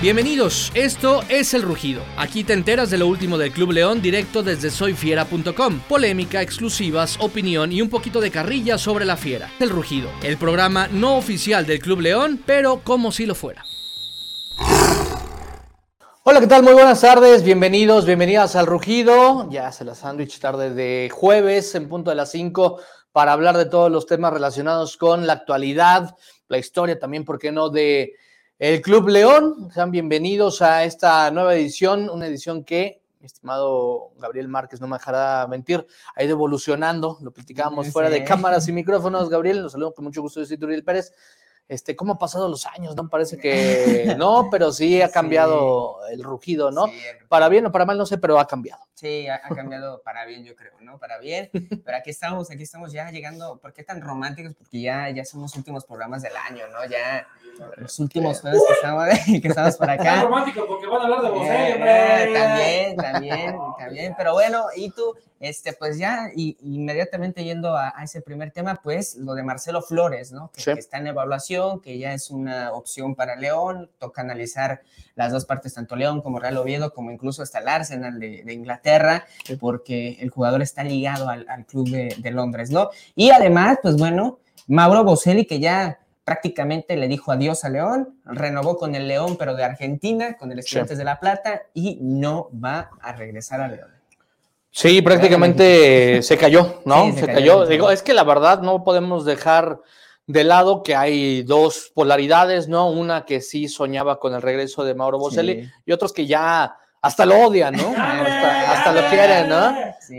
Bienvenidos, esto es El Rugido. Aquí te enteras de lo último del Club León directo desde soyfiera.com. Polémica, exclusivas, opinión y un poquito de carrilla sobre la fiera. El Rugido, el programa no oficial del Club León, pero como si lo fuera. Hola, ¿qué tal? Muy buenas tardes, bienvenidos, bienvenidas al Rugido. Ya se la sándwich tarde de jueves en punto de las 5 para hablar de todos los temas relacionados con la actualidad, la historia también, ¿por qué no?, de el Club León. Sean bienvenidos a esta nueva edición, una edición que, mi estimado Gabriel Márquez, no me dejará mentir, ha ido evolucionando. Lo platicábamos fuera de cámaras y micrófonos. Gabriel, los saludo con mucho gusto, yo soy Turiel Pérez. Este, ¿Cómo han pasado los años? No parece que no, pero sí ha cambiado el rugido, ¿no? para bien o para mal, no sé, pero ha cambiado. Sí, ha, cambiado para bien, yo creo, ¿no? Para bien. Pero aquí estamos, aquí estamos ya llegando. ¿Por qué tan románticos? Porque ya, ya son los últimos programas del año, ¿no? Ya los últimimos jueves que estamos, que estamos por acá. romántico porque van a hablar de vos, eh, También, también, también. Pero bueno, y tú, este, pues ya y, inmediatamente yendo a, ese primer tema, pues lo de Marcelo Flores, ¿no? Que, que, está en evaluación, que ya es una opción para León. Toca analizar las dos partes, tanto León como Real Oviedo, como incluso hasta el Arsenal de, Inglaterra, porque el jugador está ligado al, club de, Londres, ¿no? Y además, pues bueno, Mauro Boselli, que ya prácticamente le dijo adiós a León, renovó con el León, pero de Argentina, con el Estudiantes de La Plata, y no va a regresar a León. Sí, prácticamente se cayó, ¿no? se, cayó. Digo, es que la verdad no podemos dejar de lado que hay dos polaridades, ¿no? Una que sí soñaba con el regreso de Mauro Boselli y otros que ya hasta lo odian, ¿no? hasta, lo quieren, ¿no?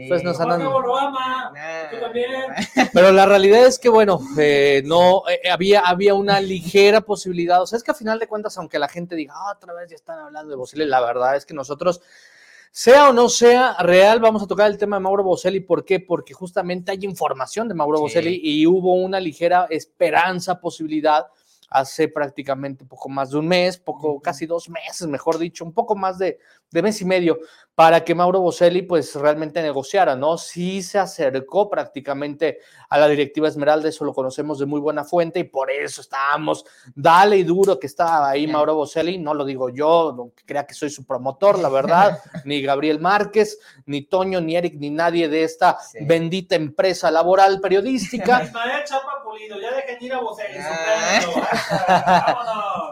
Pues nos andan... Pero la realidad es que, bueno, eh, no, eh, había, había una ligera posibilidad. O sea, es que a final de cuentas, aunque la gente diga, ah, otra vez ya están hablando de Boselli, la verdad es que nosotros sea o no sea real, vamos a tocar el tema de Mauro Boselli. ¿Por qué? Porque justamente hay información de Mauro Boselli y hubo una ligera esperanza, posibilidad hace prácticamente poco más de un mes, poco, casi dos meses, mejor dicho, un poco más de, de mes y medio, para que Mauro Boselli pues realmente negociara, ¿no? Sí se acercó prácticamente a la directiva Esmeralda, eso lo conocemos de muy buena fuente y por eso estábamos, dale y duro que está ahí Mauro Boselli, no lo digo yo, no crea que soy su promotor, la verdad, ni Gabriel Márquez, ni Toño, ni Eric, ni nadie de esta bendita empresa laboral periodística. ya dejen ir a Boselli,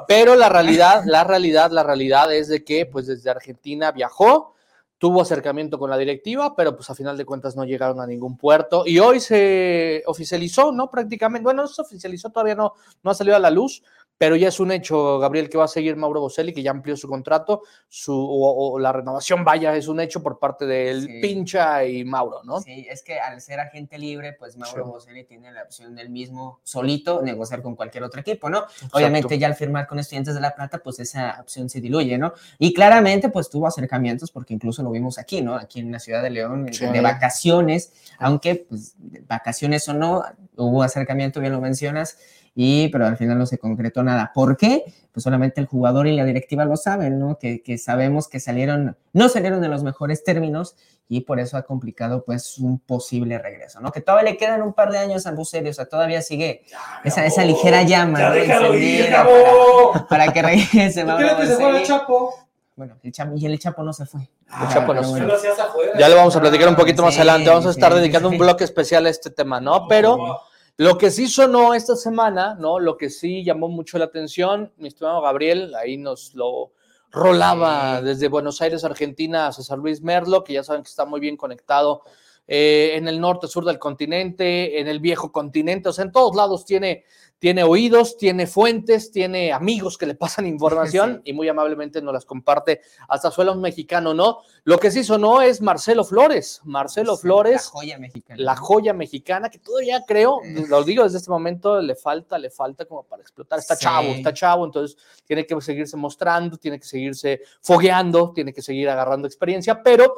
Pero la realidad, la realidad, la realidad es de que pues desde Argentina viajó, tuvo acercamiento con la directiva, pero pues a final de cuentas no llegaron a ningún puerto y hoy se oficializó, ¿no? Prácticamente, bueno, se oficializó, todavía no, no ha salido a la luz, pero ya es un hecho, Gabriel, que va a seguir Mauro Boselli, que ya amplió su contrato, su, o, la renovación, vaya, es un hecho por parte del Pincha y Mauro, ¿no? Sí, es que al ser agente libre, pues Mauro Boselli tiene la opción del mismo solito negociar con cualquier otro equipo, ¿no? Obviamente ya al firmar con Estudiantes de La Plata, pues esa opción se diluye, ¿no? Y claramente, pues tuvo acercamientos, porque incluso lo vimos aquí, ¿no? Aquí en la ciudad de León, de vacaciones, aunque, pues, vacaciones o no, hubo acercamiento, bien lo mencionas, y pero al final no se concretó nada. ¿Por qué? Pues solamente el jugador y la directiva lo saben, ¿no? Que, que, sabemos que salieron, no salieron en los mejores términos y por eso ha complicado pues un posible regreso, ¿no? Que todavía le quedan un par de años a Buceri, o sea, todavía sigue esa, esa ligera llama, ¿no? para, para, que regrese. ¿Qué Chapo? Bueno, el Chapo, y el Chapo no se fue. El Chapo no se fue. Ya le vamos a platicar un poquito más adelante. Vamos a estar dedicando un bloque especial a este tema, ¿no? Pero lo que sí sonó esta semana, ¿no? Lo que sí llamó mucho la atención, mi estimado Gabriel, ahí nos lo rolaba desde Buenos Aires, Argentina, a César Luis Merlo, que ya saben que está muy bien conectado eh, en el norte, sur del continente, en el viejo continente, o sea, en todos lados tiene tiene oídos, tiene fuentes, tiene amigos que le pasan información y muy amablemente nos las comparte hasta suelo un mexicano, ¿no? Lo que sí sonó es Marcelo Flores, Marcelo Flores. La joya mexicana. La joya mexicana, que todavía creo, lo digo desde este momento, le falta, le falta como para explotar. Está chavo, está chavo, entonces tiene que seguirse mostrando, tiene que seguirse fogueando, tiene que seguir agarrando experiencia, pero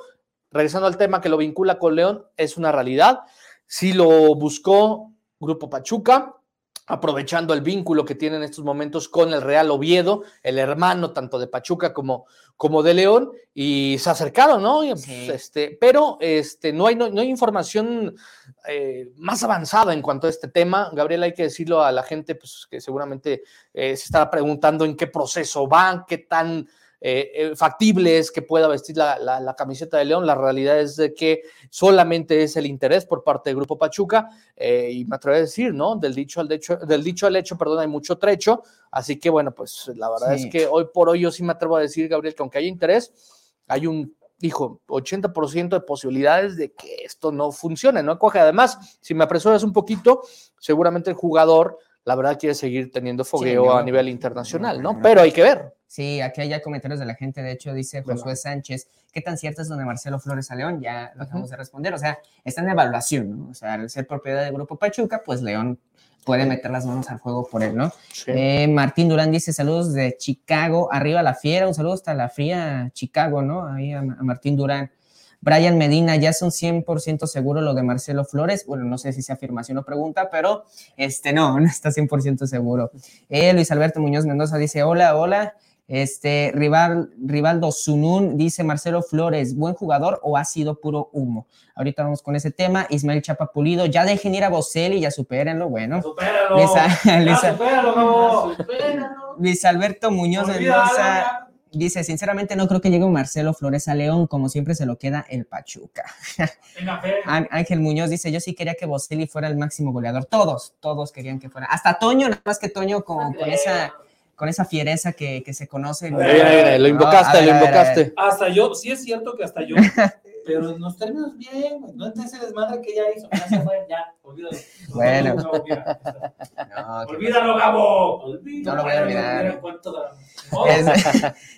regresando al tema que lo vincula con León, es una realidad. Sí lo buscó Grupo Pachuca, aprovechando el vínculo que tiene en estos momentos con el Real Oviedo, el hermano tanto de Pachuca como, como de León, y se acercaron, ¿no? Pues, sí. Este, pero este, no, hay, no, hay información eh, más avanzada en cuanto a este tema. Gabriel, hay que decirlo a la gente pues, que seguramente eh, se estará preguntando en qué proceso van, qué tan eh, eh, factible es que pueda vestir la, la, camiseta de León. La realidad es de que solamente es el interés por parte del Grupo Pachuca eh, y me atrevo a decir, ¿no? Del dicho al hecho, del dicho al hecho, perdón, hay mucho trecho. Así que bueno, pues la verdad sí. es que hoy por hoy yo sí me atrevo a decir, Gabriel, que aunque haya interés, hay un dijo, 80% de posibilidades de que esto no funcione, no coge. Además, si me apresuras un poquito, seguramente el jugador, la verdad, quiere seguir teniendo fogueo sí, a nivel internacional, ¿no? Pero hay que ver. Sí, aquí hay ya comentarios de la gente. De hecho, dice Josué bueno. Sánchez, ¿qué tan cierto es donde Marcelo Flores a León? Ya lo acabamos uh -huh. de responder. O sea, está en evaluación, ¿no? O sea, al ser propiedad del Grupo Pachuca, pues León puede meter las manos al juego por él, ¿no? Sí. Eh, Martín Durán dice saludos de Chicago, arriba la fiera, un saludo hasta la fría Chicago, ¿no? Ahí a, a Martín Durán. Brian Medina, ya son 100% seguro lo de Marcelo Flores. Bueno, no sé si sea afirmación o pregunta, pero este no, no está 100% seguro. Eh, Luis Alberto Muñoz Mendoza dice: Hola, hola. Este, Rival, Rivaldo Zunún dice Marcelo Flores, ¿buen jugador o ha sido puro humo? Ahorita vamos con ese tema. Ismael Chapa Pulido, ya dejen ir a Boselli, ya supérenlo, bueno. Supéralo. Supéralo. Luis Alberto Muñoz Mendoza dice, sinceramente no creo que llegue Marcelo Flores a León, como siempre se lo queda el Pachuca. Venga, fe. Ángel Muñoz dice, yo sí quería que Boselli fuera el máximo goleador. Todos, todos querían que fuera. Hasta Toño, nada más que Toño con, con esa con esa fiereza que, que se conoce. Ver, ver, lo invocaste, ver, lo invocaste. Hasta yo, sí es cierto que hasta yo, pero en los términos bien, no entre ese desmadre que ya hizo, ya se fue, ya, olvídalo. Bueno. No, olvídalo, no, olvídalo Gabo. Olvídalo, no lo voy a olvidar. Oh, es,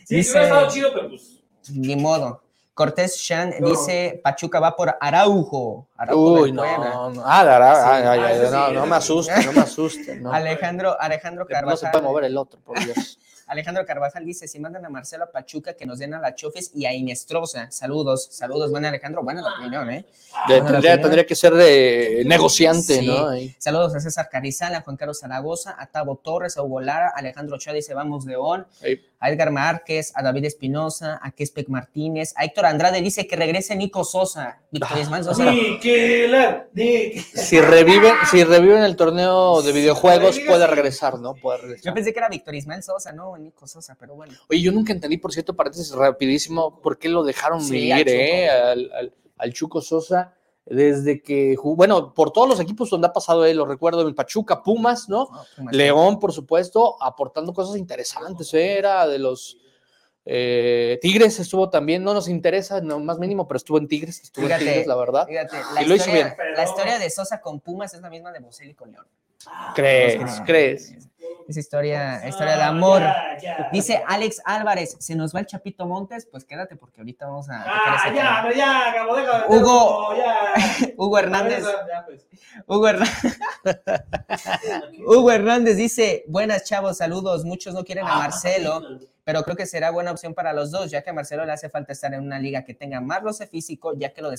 sí, dice, sí, hubiera estado chido, pero pues. Ni modo. Cortés Shan no. dice Pachuca va por Araujo. Araujo Uy, no, no, ah, Ara, sí, ay, ay, ay, no, no me asuste, no me asuste. No. Alejandro, Alejandro Carvajal. No se puede mover el otro, por Dios. Alejandro Carvajal dice, si mandan a Marcelo a Pachuca, que nos den a la Chofes y a Inestrosa. Saludos, saludos, buen Alejandro, buena la opinión, ¿eh? De, tendría, opinión. tendría, que ser de negociante, sí. ¿no? Ahí. Saludos a César Carizal, a Juan Carlos Zaragoza, a Tavo Torres, a Hugo Lara, Alejandro Ochoa dice, vamos León, Ahí. a Edgar Márquez, a David Espinosa, a Kespec Martínez, a Héctor Andrade dice que regrese Nico Sosa, Víctor Ah. Ismael Sosa. Si reviven, si reviven el torneo de videojuegos, puede regresar, ¿no? Puede regresar. Yo pensé que era Víctor Ismael Sosa, no, Nico Sosa, pero bueno. Oye, yo nunca entendí, por cierto, paréntesis rapidísimo, por qué lo dejaron sí, ir, al eh, al, al, al, Chuco Sosa, desde que, bueno, por todos los equipos donde ha pasado él, lo recuerdo en Pachuca, Pumas, ¿no? Pumas, León, por supuesto, aportando cosas interesantes, ¿eh? era de los... Eh, Tigres estuvo también, no nos interesa, no más mínimo, pero estuvo en Tigres, estuvo fíjate, en Tigres, la verdad. Fíjate, la, y lo hizo bien. la historia de Sosa con Pumas es la misma de Boselli con León. ¿Crees? Ah, ¿Crees? Esa historia, historia de amor. Ya, ya. Dice Alex Álvarez, ¿se nos va el Chapito Montes? Pues quédate porque ahorita vamos a... Ah, ya, ya, déjame, Hugo, ya. Hugo Hernández. Pues. Hugo Hernández. Hugo Hernández dice, buenas chavos, saludos. Muchos no quieren a Marcelo, pero creo que será buena opción para los dos, ya que a Marcelo le hace falta estar en una liga que tenga más roce físico, ya que lo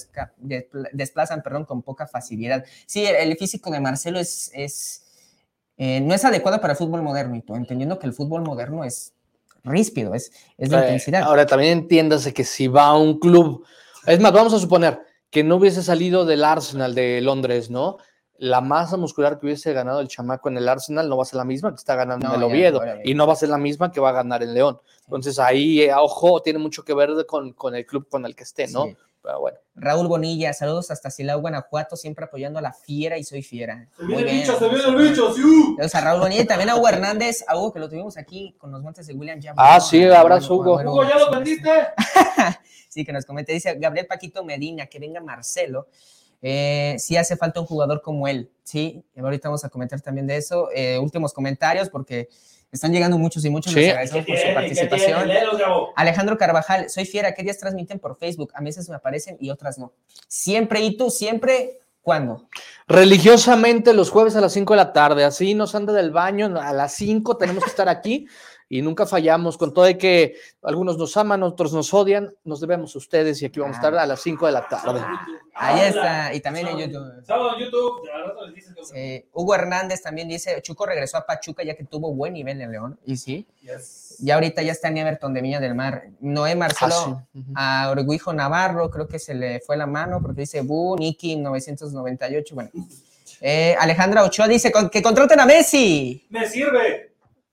desplazan perdón, con poca facilidad. Sí, el físico de Marcelo es... es eh, no es adecuado para el fútbol moderno, y tú, entendiendo que el fútbol moderno es ríspido, es, es de eh, intensidad. Ahora, también entiéndase que si va a un club, es más, vamos a suponer que no hubiese salido del Arsenal de Londres, ¿no? La masa muscular que hubiese ganado el chamaco en el Arsenal no va a ser la misma que está ganando no, en el Oviedo, ya, ya, ya. y no va a ser la misma que va a ganar en León. Entonces ahí, eh, ojo, tiene mucho que ver con, con, el club con el que esté, ¿no? Sí. Pero bueno. Raúl Bonilla, saludos hasta Silao, Guanajuato, siempre apoyando a la fiera y soy fiera. Se viene el bicho, se viene el bicho, sí. Saludos a Raúl Bonilla y también a Hugo Hernández, a Hugo que lo tuvimos aquí con los montes de William ya. Ah, sí, abrazo Hugo. Hugo, ¿ya lo vendiste? sí, que nos comente, dice Gabriel Paquito Medina, que venga Marcelo. Eh, sí hace falta un jugador como él, sí, ahorita vamos a comentar también de eso. Eh, últimos comentarios, porque están llegando muchos y muchos. Sí. Les agradecemos por su participación. Alejandro Carvajal, soy fiera. ¿Qué días transmiten por Facebook? A veces me aparecen y otras no. Siempre, ¿y tú? Siempre, ¿cuándo? Religiosamente los jueves a las 5 de la tarde. Así nos anda del baño. A las 5 tenemos que estar aquí. y nunca fallamos, con todo de que algunos nos aman, otros nos odian, nos debemos a ustedes y aquí vamos a estar a las 5 de la tarde. Ahí está, y también en YouTube. Sábado en YouTube, al rato les dices que- Sí, Hugo Hernández también dice, Chuco regresó a Pachuca ya que tuvo buen nivel en León. Y sí, Yes. ya ahorita ya está en Everton de Viña del Mar. Noé Marcelo Ah, sí. A Orguijo Navarro, creo que se le fue la mano porque dice Bu, Nicky 998, bueno. Eh, Alejandra Ochoa dice "Con- que contraten a Messi. ¡Me sirve!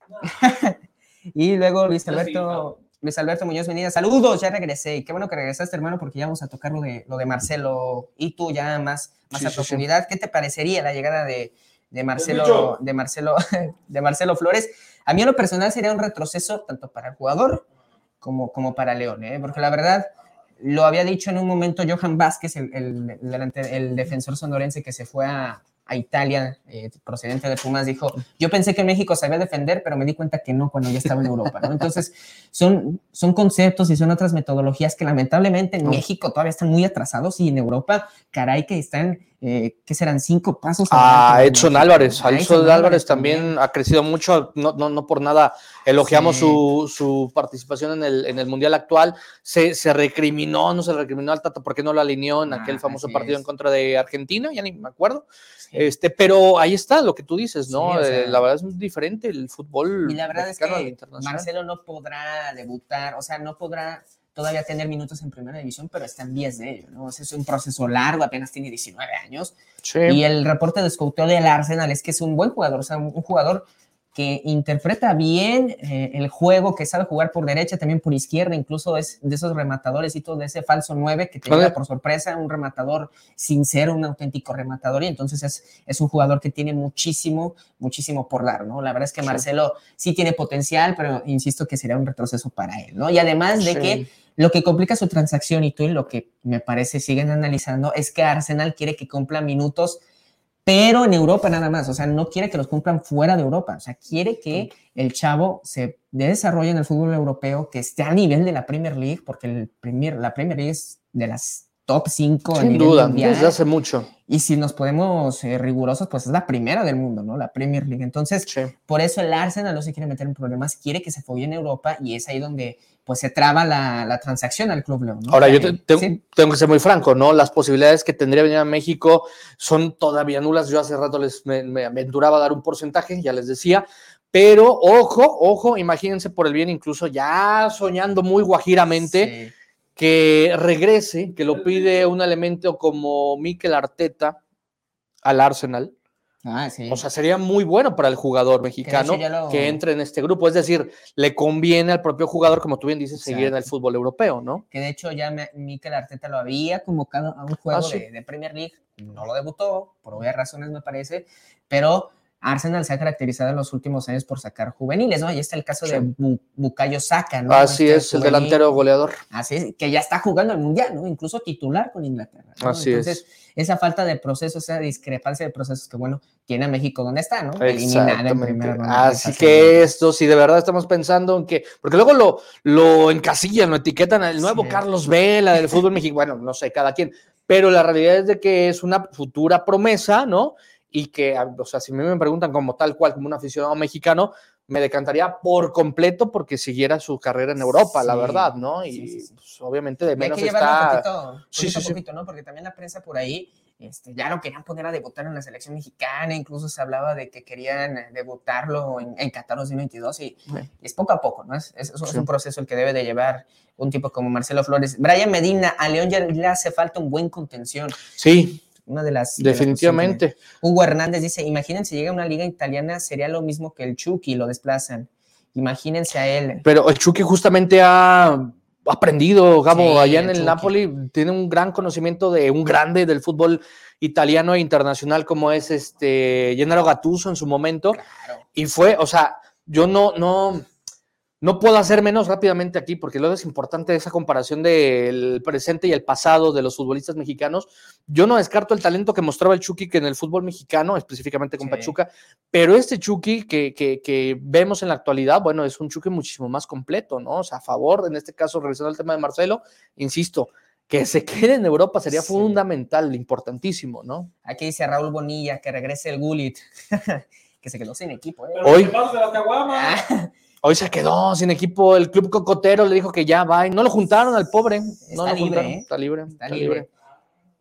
Y luego Luis Alberto, Luis Alberto Muñoz Venida, saludos, ya regresé. Y qué bueno que regresaste, hermano, porque ya vamos a tocar lo de, lo de Marcelo y tú ya más, más Sí, a sí, sí. profundidad. ¿Qué te parecería la llegada de, de Marcelo, bicho. de Marcelo, de Marcelo Flores? A mí en lo personal sería un retroceso tanto para el jugador como, como para León, ¿eh? porque la verdad lo había dicho en un momento Johan Vázquez, el, el, el delante- el defensor sonorense que se fue a, a Italia, eh, procedente de Pumas, dijo, yo pensé que México sabía defender, pero me di cuenta que no cuando ya estaba en Europa. ¿no? Entonces, son, son conceptos y son otras metodologías que lamentablemente en. México todavía están muy atrasados y en Europa, caray, que están, eh, que serán cinco pasos. A de Edson. Álvarez, A Edson Álvarez también ha crecido mucho, no, no, no por nada elogiamos Sí. su, su participación en el, en el Mundial actual, se, se recriminó, no se recriminó al Tata porque no lo alineó en Ah, aquel famoso partido es. en contra de Argentina, ya ni me acuerdo. Este, pero ahí está lo que tú dices, ¿no? Sí, o sea, Eh, la verdad es muy diferente el fútbol Y la verdad es que. Marcelo no podrá debutar, o sea, no podrá todavía tener minutos en primera división, pero está en vías de ello, ¿no? O sea, es un proceso largo, apenas tiene 19 años. Sí. Y el reporte de scouteo del Arsenal es que es un buen jugador, o sea, un, un jugador que interpreta bien eh, el juego, que sabe jugar por derecha, también por izquierda, incluso es de esos rematadores y todo, de ese falso 9 que te llega por sorpresa, un rematador sincero, un auténtico rematador, y entonces es, es un jugador que tiene muchísimo, muchísimo por dar, ¿no? La verdad es que Sí. Marcelo sí tiene potencial, pero insisto que sería un retroceso para él, ¿no? Y además de Sí. que lo que complica su transacción y tú y lo que me parece siguen analizando es que Arsenal quiere que cumpla minutos, pero en Europa nada más, o sea, no quiere que los cumplan fuera de Europa, o sea, quiere que el chavo se desarrolle en el fútbol europeo, que esté a nivel de la Premier League, porque el Premier, la Premier League es de las top 5 a Sin duda, mundial. desde hace mucho. Y si nos podemos eh, rigurosos, pues es la primera del mundo, ¿no? La Premier League. Entonces, Sí. por eso el Arsenal no se quiere meter en problemas, quiere que se fogue en Europa y es ahí donde pues se traba la, la transacción al Club León. ¿no? Ahora, yo te- sí, tengo que ser muy franco, ¿no? Las posibilidades que tendría venir a México son todavía nulas. Yo hace rato les me, me aventuraba a dar un porcentaje, ya les decía, pero ojo, ojo, imagínense por el bien, incluso ya soñando muy guajiramente, sí. Que regrese, que lo pide un elemento como Mikel Arteta al Arsenal. Ah, sí. O sea, sería muy bueno para el jugador mexicano lo- que entre en este grupo. Es decir, le conviene al propio jugador, como tú bien dices, seguir en el fútbol europeo, ¿no? que de hecho ya Mikel Arteta lo había convocado a un juego Ah, sí. de, de Premier League, no lo debutó, por obvias razones me parece, pero Arsenal se ha caracterizado en los últimos años por sacar juveniles, ¿no? Ahí está el caso Sí. de Bu- Bukayo Saka, ¿no? Así Este es, el delantero goleador. Así es, que ya está jugando el Mundial, ¿no? Incluso titular con Inglaterra. ¿no? Así Entonces, esa falta de proceso, esa discrepancia de procesos que, bueno, tiene a México donde está, ¿no? Eliminada en Exactamente. ronda. Así que esto, si de verdad estamos pensando en que, porque luego lo, lo encasillan, lo etiquetan al nuevo Sí. Carlos Vela del fútbol mexicano, bueno, no sé, cada quien, pero la realidad es de que es una futura promesa, ¿no? Y que, o sea, si a mí me preguntan como tal cual, como un aficionado mexicano, me decantaría por completo porque siguiera su carrera en Europa, la Sí, verdad, ¿no? Y sí, sí, pues, obviamente de Y hay menos que está... poquito, Sí, poquito sí, sí. poquito, ¿no? Porque también la prensa por ahí este, ya lo querían poner a debutar en la selección mexicana, incluso se hablaba de que querían eh, debutarlo en, en Qatar 2022 y, y es poco a poco, ¿no? Es, es- es un proceso el que debe de llevar un tipo como Marcelo Flores. Brian Medina, a León ya le hace falta un buen contención, Sí, una de las... de las definitivamente. Hugo Hernández dice, imagínense, llega a una liga italiana, sería lo mismo que el Chucky, lo desplazan. Imagínense a él. Pero el Chucky justamente ha aprendido, Gabo, Sí, allá en el el Chucky. Napoli, tiene un gran conocimiento de un grande del fútbol italiano e internacional como es este Gennaro Gattuso en su momento. Claro. Y fue, o sea, yo no, no, no puedo hacer menos rápidamente aquí, porque luego es importante esa comparación del presente y el pasado de los futbolistas mexicanos. Yo no descarto el talento que mostraba el Chucky que en el fútbol mexicano, específicamente con Sí. Pachuca, pero este Chucky que, que, que vemos en la actualidad, bueno, es un Chucky muchísimo más completo, ¿no? O sea, a favor, en este caso, regresando al tema de Marcelo, insisto, que se quede en Europa sería Sí. fundamental, importantísimo, ¿no? Aquí dice Raúl Bonilla que regrese el Gullit, que se quedó sin equipo. ¿eh? Pero Hoy- ¿qué Hoy se quedó sin equipo. El club cocotero le dijo que ya va. Y no lo juntaron al pobre. No Está lo libre, juntaron. ¿eh? Está libre. Está Está libre. libre.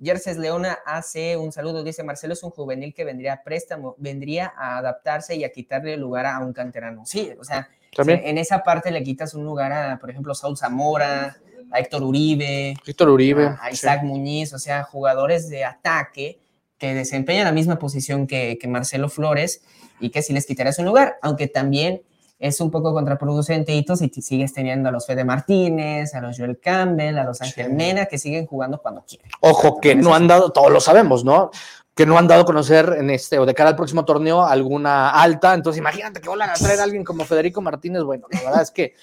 Yerses Leona AC, un saludo, dice Marcelo es un juvenil que vendría a préstamo, vendría a adaptarse y a quitarle lugar a un canterano. Sí, o sea, También. en esa parte le quitas un lugar a, por ejemplo, Saúl Zamora, a Héctor Uribe, Víctor Uribe. a, sí. Isaac Muñiz, o sea, jugadores de ataque que desempeñan la misma posición que, que Marcelo Flores y que si les quitaras un lugar, aunque también es un poco contraproducente Hito, si t- sigues teniendo a los Fede Martínez, a los Joel Campbell, a los Ángel Sí. Mena, que siguen jugando cuando quieren. Ojo, que no han dado, todos lo sabemos, ¿no? Que no han dado a conocer en este o de cara al próximo torneo alguna alta. Entonces, imagínate que vuelvan a traer a alguien como Federico Martínez. Bueno, la verdad es que,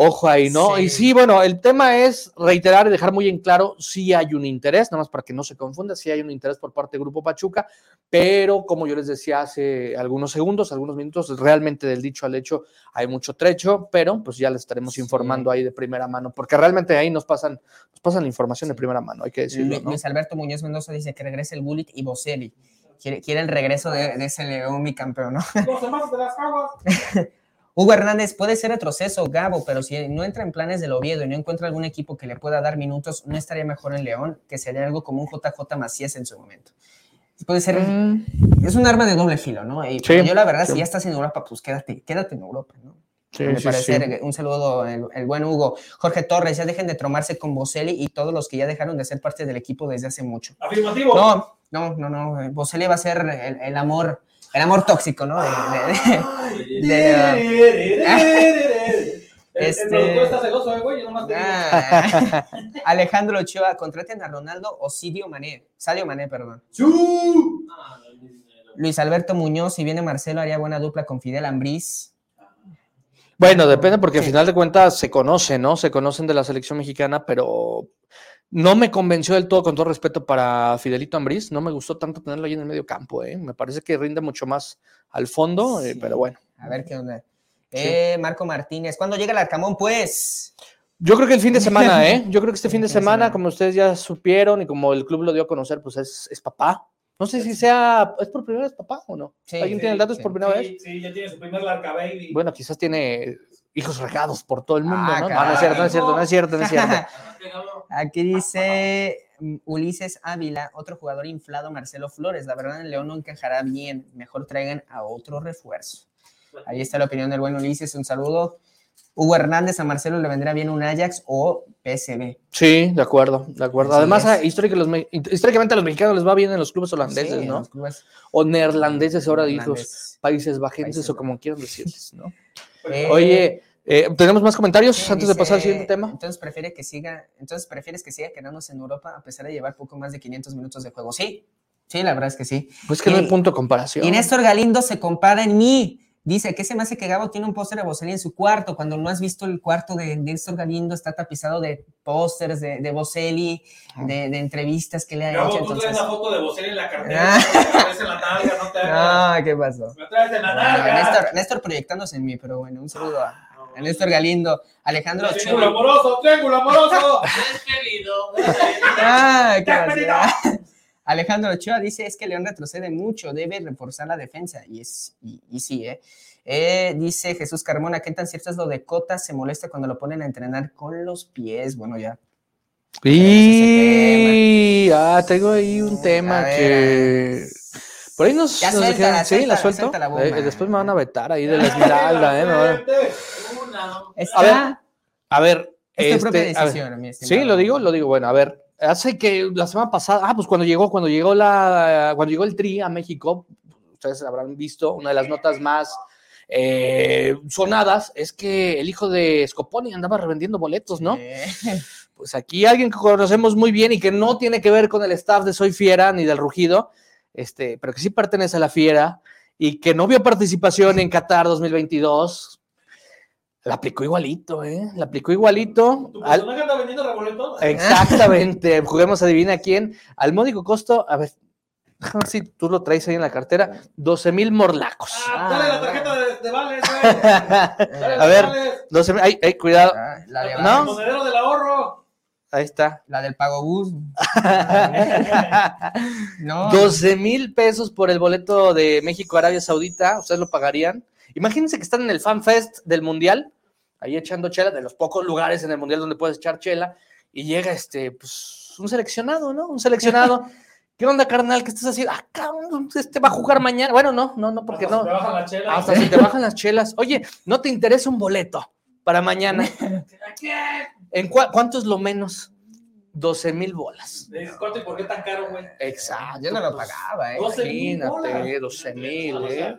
ojo ahí, ¿no? Sí. Y sí, bueno, el tema es reiterar y dejar muy en claro si hay un interés, nada más para que no se confunda, si hay un interés por parte del Grupo Pachuca, pero como yo les decía hace algunos segundos, algunos minutos, realmente del dicho al hecho hay mucho trecho, pero pues ya les estaremos Sí. informando ahí de primera mano, porque realmente ahí nos pasan, nos pasan la información de primera mano, hay que decirlo. Luis Alberto Muñoz Mendoza dice que regrese el Bullet y Boselli. Quiere, quiere el regreso de, de ese León, mi campeón, ¿no? Los demás de las aguas. Hugo Hernández, puede ser retroceso, Gabo, pero si no entra en planes del Oviedo y no encuentra algún equipo que le pueda dar minutos, ¿no estaría mejor en León? Que sería algo como un JJ Macías en su momento. Puede ser, Mm, es un arma de doble filo, ¿no? Y Sí, yo la verdad, sí. si ya estás en Europa, pues quédate, quédate en Europa, ¿no? sí, me sí, parece sí. un saludo el, el buen Hugo. Jorge Torres, ya dejen de tromarse con Boselli y todos los que ya dejaron de ser parte del equipo desde hace mucho. Afirmativo. No, no, no, no. Boselli va a ser el, el amor, el amor tóxico, ¿no? De- de- de- de- El, Este- el productor está celoso, eh, güey. Yo nomás te digo. Ah. Alejandro Ochoa, contraten a Ronaldo o Sidio Mané. Sadio Mané, perdón. Ah. Luis Alberto Muñoz, si viene Marcelo, haría buena dupla con Fidel Ambriz. Bueno, depende porque al final de cuentas se conocen, ¿no? Se conocen de la selección mexicana, pero no me convenció del todo, con todo respeto para Fidelito Ambriz. No me gustó tanto tenerlo ahí en el medio campo, ¿eh? Me parece que rinde mucho más al fondo, eh, pero bueno. A ver qué onda. Eh, Marco Martínez, ¿cuándo llega el Arcamón, pues? Yo creo que el fin de semana, ¿eh? Yo creo que este fin de semana, como ustedes ya supieron y como el club lo dio a conocer, pues es, es papá. No sé si sea, ¿es por primera vez papá o no? Sí, ¿Alguien sí, tiene el dato? ¿Es por primera vez? Sí, sí, ya tiene su primer larga baby. Bueno, quizás tiene hijos regados por todo el mundo, Ah, ¿no? No, no es cierto, no es cierto, no es cierto, no es cierto. Aquí dice mm, Ulises Ávila, otro jugador inflado, Marcelo Flores. La verdad, en León no encajará bien. Mejor traigan a otro refuerzo. Ahí está la opinión del buen Ulises. Un saludo. Hugo Hernández, a Marcelo le vendrá bien un Ajax o PSV. Sí, de acuerdo, de acuerdo. Así Además, es. a- histórica- los me- históricamente a los mexicanos les va bien en los clubes holandeses, Sí, ¿no? clubes O neerlandeses, ahora hijos, holandeses. países bajenses Países o como quieran decirles, ¿no? Eh, Oye, eh, ¿tenemos más comentarios Sí, antes de pasar al siguiente tema? Entonces prefiere que siga, entonces prefieres que siga quedándose en Europa a pesar de llevar poco más de 500 minutos de juego. Sí, sí, la verdad es que sí. Pues que no hay y- punto de comparación. Y Néstor Galindo se compara en mí. Dice que se me hace que Gabo tiene un póster de Boselli en su cuarto. Cuando no has visto el cuarto de Néstor Galindo, está tapizado de pósters de, de Boselli, de, de entrevistas que le ha Gabo, hecho. tú traes la foto de Boselli en la cartera. Ah. la traes en la nalga, no te hagas. ah, ¿qué pasó? La traes en la Bueno, nalga. Néstor, Néstor proyectándose en mí, pero bueno, un saludo a Néstor Galindo, Alejandro Triángulo Ochoa. amoroso, triángulo amoroso. Ah, qué. Alejandro Ochoa dice es que León retrocede mucho, debe reforzar la defensa. Y, es, y, y sí, ¿eh? Eh, Dice Jesús Carmona, ¿qué tan cierto es lo de Cota? Se molesta cuando lo ponen a entrenar con los pies. Bueno, ya. Y ah, tengo ahí un tema que por ahí nos, Ya nos suéltala, dijeron- sí, la suelto. suelta la bomba. Eh, después me van a vetar ahí de la esmeralda, eh, a- Está, A ver, A ver, es tu propia este, a ver, decisión, mi Sí, lo digo, lo digo. Bueno, a ver, hace que la semana pasada, ah, pues cuando llegó, cuando llegó la, cuando llegó el Tri a México, ustedes habrán visto una de las notas más eh, sonadas es que el hijo de Scoponi andaba revendiendo boletos, ¿no? Pues aquí alguien que conocemos muy bien y que no tiene que ver con el staff de Soy Fiera ni del Rugido, este, pero que sí pertenece a la Fiera y que no vio participación en Qatar 2022. La aplicó igualito, ¿eh? La aplicó igualito. ¿Tu al- personaje anda vendiendo reboletos? Exactamente, juguemos adivina quién. Al módico costo, a ver, déjame si tú lo traes ahí en la cartera, 12 mil morlacos. Ah, dale la tarjeta de, de vales, güey. Dale a ver, vales. 12 mil, ay, ay, cuidado, ah, la, de- ¿No? El monedero del ahorro. ahí está. la del pago bus. No. 12 mil pesos por el boleto de México-Arabia Saudita, ¿ustedes lo pagarían? Imagínense que están en el Fan Fest del Mundial, ahí echando chela, de los pocos lugares en el Mundial donde puedes echar chela, y llega este, pues, un seleccionado, ¿no? Un seleccionado. ¿Qué onda, carnal? ¿Qué estás haciendo? Ah, cabrón, este va a jugar mañana. Bueno, no, no, no, porque Hasta no. se te bajan las chelas. Hasta si te bajan las chelas. Oye, ¿no te interesa un boleto para mañana? ¿En cua- cuánto es lo menos? 12 mil bolas. ¿cuánto y por qué tan caro, güey? Exacto. Yo no lo pagaba, ¿eh? 12 mil Imagínate, 12 mil, ¿eh?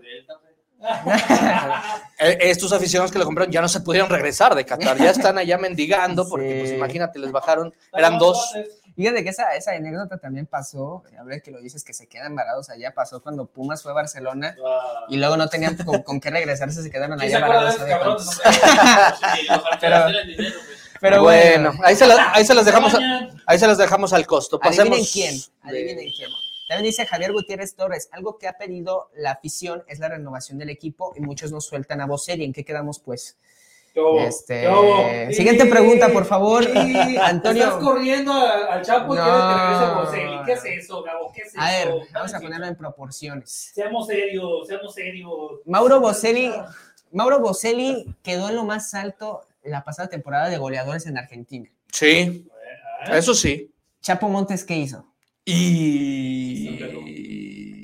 Eh, Estos aficionados que lo compraron ya no se pudieron regresar de Qatar, ya están allá mendigando, porque pues imagínate, les bajaron, eran dos. Fíjate que esa, esa anécdota también pasó, ahora que lo dices que se quedan varados allá, pasó cuando Pumas fue a Barcelona y luego no tenían con, con qué regresarse, se quedaron ¿Quién allá varados. Pero... Pero bueno, ahí se, las, ahí se las dejamos, ahí se las dejamos al costo. Adivinen Pasemos quién, de- adivinen quién. También dice Javier Gutiérrez Torres, algo que ha pedido la afición es la renovación del equipo y muchos nos sueltan a Bocelli. ¿En qué quedamos pues? ¿Qué hubo? Este, siguiente pregunta, por favor. Sí, Antonio. Estás corriendo al, Chapo y No. quieres que regrese Bocelli. ¿Qué es eso, Gabo? ¿Qué es A ver, eso? vamos a ponerlo en proporciones. Seamos serios, seamos serios. Mauro Bocelli, Mauro Bocelli quedó en lo más alto la pasada temporada de goleadores en Argentina. Sí, eso sí. Chapo Montes, ¿qué hizo? Y...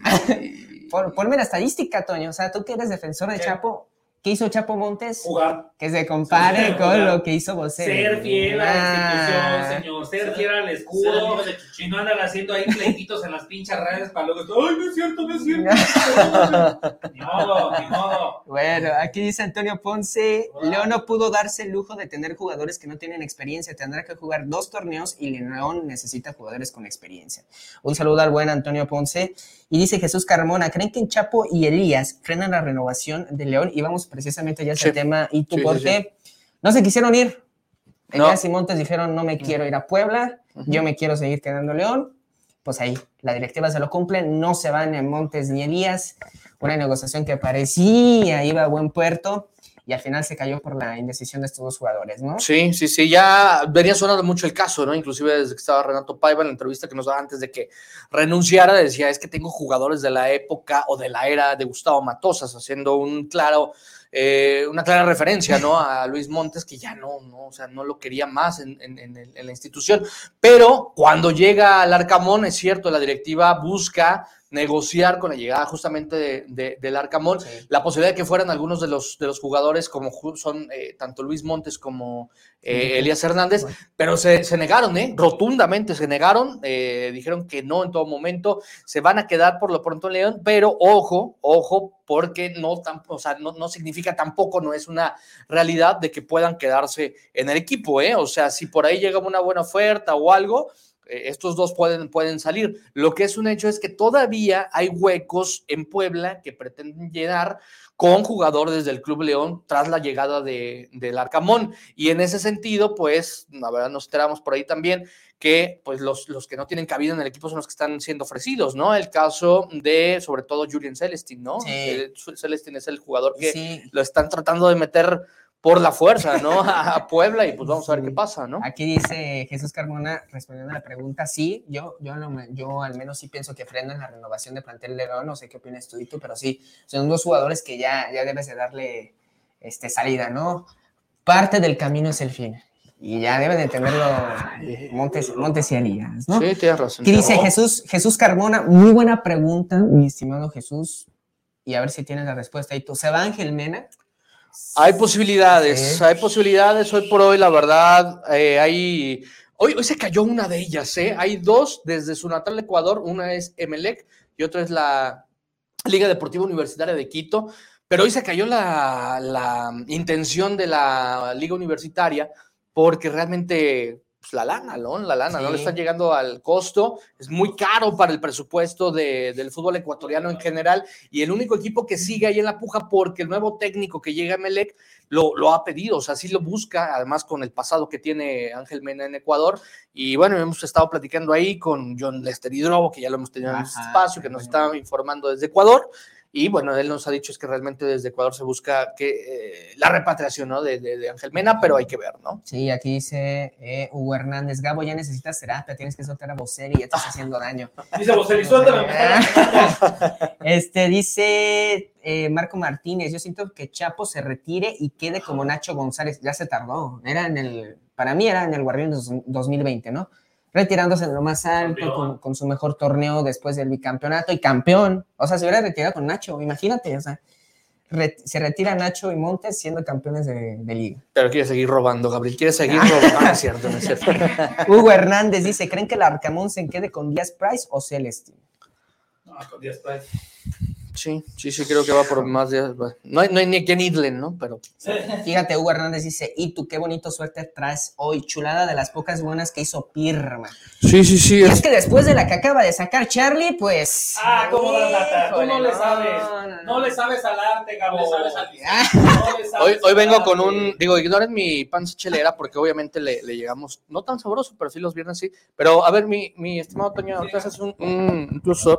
Por, ponme la estadística, Toño. O sea, tú que eres defensor de ¿Qué? Chapo, ¿qué hizo Chapo Montes? Jugar. Que se compare Sí, con lo que hizo Bocelli. Ser fiel a la Ah. institución, señor. Ser fiel al escudo. Y no andar haciendo ahí pleititos en las pinches redes para luego. ¡Ay, no es cierto, no es cierto! ni modo, ni modo. Bueno, aquí dice Antonio Ponce, León no pudo darse el lujo de tener jugadores que no tienen experiencia, tendrá que jugar dos torneos y León necesita jugadores con experiencia. Un saludo al buen Antonio Ponce. Y dice Jesús Carmona, ¿creen que Chapo y Elías frenan la renovación de León? Y vamos precisamente ya a ese Sí. tema. ¿Y tú Sí, por sí, qué? No se quisieron ir. No. Elías y Montes dijeron, no me quiero ir a Puebla, yo me quiero seguir quedando León. Pues ahí, la directiva se lo cumple, no se van en Montes ni Elías. Una negociación que parecía iba a buen puerto y al final se cayó por la indecisión de estos dos jugadores, ¿no? Sí, sí, sí, ya venía sonando mucho el caso, ¿no? Inclusive desde que estaba Renato Paiva en la entrevista que nos daba antes de que renunciara, decía, es que tengo jugadores de la época o de la era de Gustavo Matosas, haciendo un claro, eh, una clara referencia, ¿no? A Luis Montes, que ya no, no, o sea, no lo quería más en, en- en la institución. Pero cuando llega al Arcamón, es cierto, la directiva busca negociar con la llegada justamente de- de- del Arcamón Sí. la posibilidad de que fueran algunos de los, de los jugadores como son eh, tanto Luis Montes como eh, Sí. Elías Hernández, Bueno. pero se, se negaron, ¿eh? rotundamente se negaron, eh, dijeron que no en todo momento, se van a quedar por lo pronto en León, pero ojo, ojo, porque no, tam- o sea, no, no significa tampoco, no es una realidad de que puedan quedarse en el equipo, ¿eh? o sea, si por ahí llega una buena oferta o algo, estos dos pueden, pueden salir. Lo que es un hecho es que todavía hay huecos en Puebla que pretenden llenar con jugadores del Club León tras la llegada de, del Arcamón. Y en ese sentido, pues, la verdad nos enteramos por ahí también que pues los, los que no tienen cabida en el equipo son los que están siendo ofrecidos, ¿no? El caso de, sobre todo, Julian Celestin, ¿no? Sí. Eh, Celestin es el jugador que Sí, lo están tratando de meter por la fuerza, ¿no? A Puebla y pues vamos a ver qué pasa, ¿no? Aquí dice Jesús Carmona, respondiendo a la pregunta, sí, yo, yo, yo al menos sí pienso que frenan la renovación de plantel de León, no sé qué opinas tú y tú, pero sí, son dos jugadores que ya, ya debes de darle este, salida, ¿no? Parte del camino es el fin, y ya deben de entenderlo Montes, Montes y Elías, ¿no? Sí, tienes razón. Aquí dice Jesús, Jesús Carmona, muy buena pregunta, mi estimado Jesús, y a ver si tienes la respuesta. ¿Y tú, se va Ángel Mena? Hay posibilidades, hay posibilidades hoy por hoy, la verdad, eh, hay... Hoy, hoy se cayó una de ellas, ¿eh? Hay dos desde su natal Ecuador, una es Emelec y otra es la Liga Deportiva Universitaria de Quito, pero hoy se cayó la, la intención de la Liga Universitaria porque realmente pues, la lana, ¿no? La lana, no le están llegando al costo, es muy caro para el presupuesto de- del fútbol ecuatoriano en general y el único equipo que sigue ahí en la puja porque el nuevo técnico que llega a Melec lo, lo ha pedido, o sea, sí lo busca, además con el pasado que tiene Ángel Mena en Ecuador. Y bueno, hemos estado platicando ahí con John Lester Hidrobo, que ya lo hemos tenido en este espacio, que nos está informando desde Ecuador. Y bueno, él nos ha dicho es que realmente desde Ecuador se busca que eh, la repatriación ¿no? de, de, de, Ángel Mena, pero hay que ver, ¿no? Sí, aquí dice eh, Hugo Hernández, Gabo, ya necesitas terapia, tienes que soltar a Bocelli, ya estás haciendo daño. Dice Bocelli, suéltame. este, dice eh, Marco Martínez, yo siento que Chapo se retire y quede como Nacho González, ya se tardó, era en el, para mí era en el Guardián 2020, ¿no? Retirándose de lo más alto, con, con, su mejor torneo después del bicampeonato y campeón. O sea, se hubiera retirado con Nacho, imagínate, o sea, re, se retira Nacho y Montes siendo campeones de, de, liga. Pero quiere seguir robando, Gabriel, quiere seguir robando, no es cierto, no es cierto. Hugo Hernández dice, ¿creen que el Arcamón se quede con Díaz Price o Celestine? No, con Díaz Price. Sí, sí, sí, creo que va por más de. No hay, no hay ni quien idlen, ¿no? Pero. Fíjate, Hugo Hernández dice: Y tú, qué bonito suerte traes hoy. Chulada de las pocas buenas que hizo Pirma. Sí, sí, sí. Y es, es que después de la que acaba de sacar Charlie, pues. Ah, ¿cómo das lata? Tú no, le sabes. No, no, no, le sabes al arte, Gabo. Le sabes al no le sabes hoy, hoy vengo con un. Digo, ignoren mi panza chelera porque obviamente le, le, llegamos. No tan sabroso, pero sí los viernes sí. Pero a ver, mi, mi estimado Toño, sí. haces un, un. Incluso.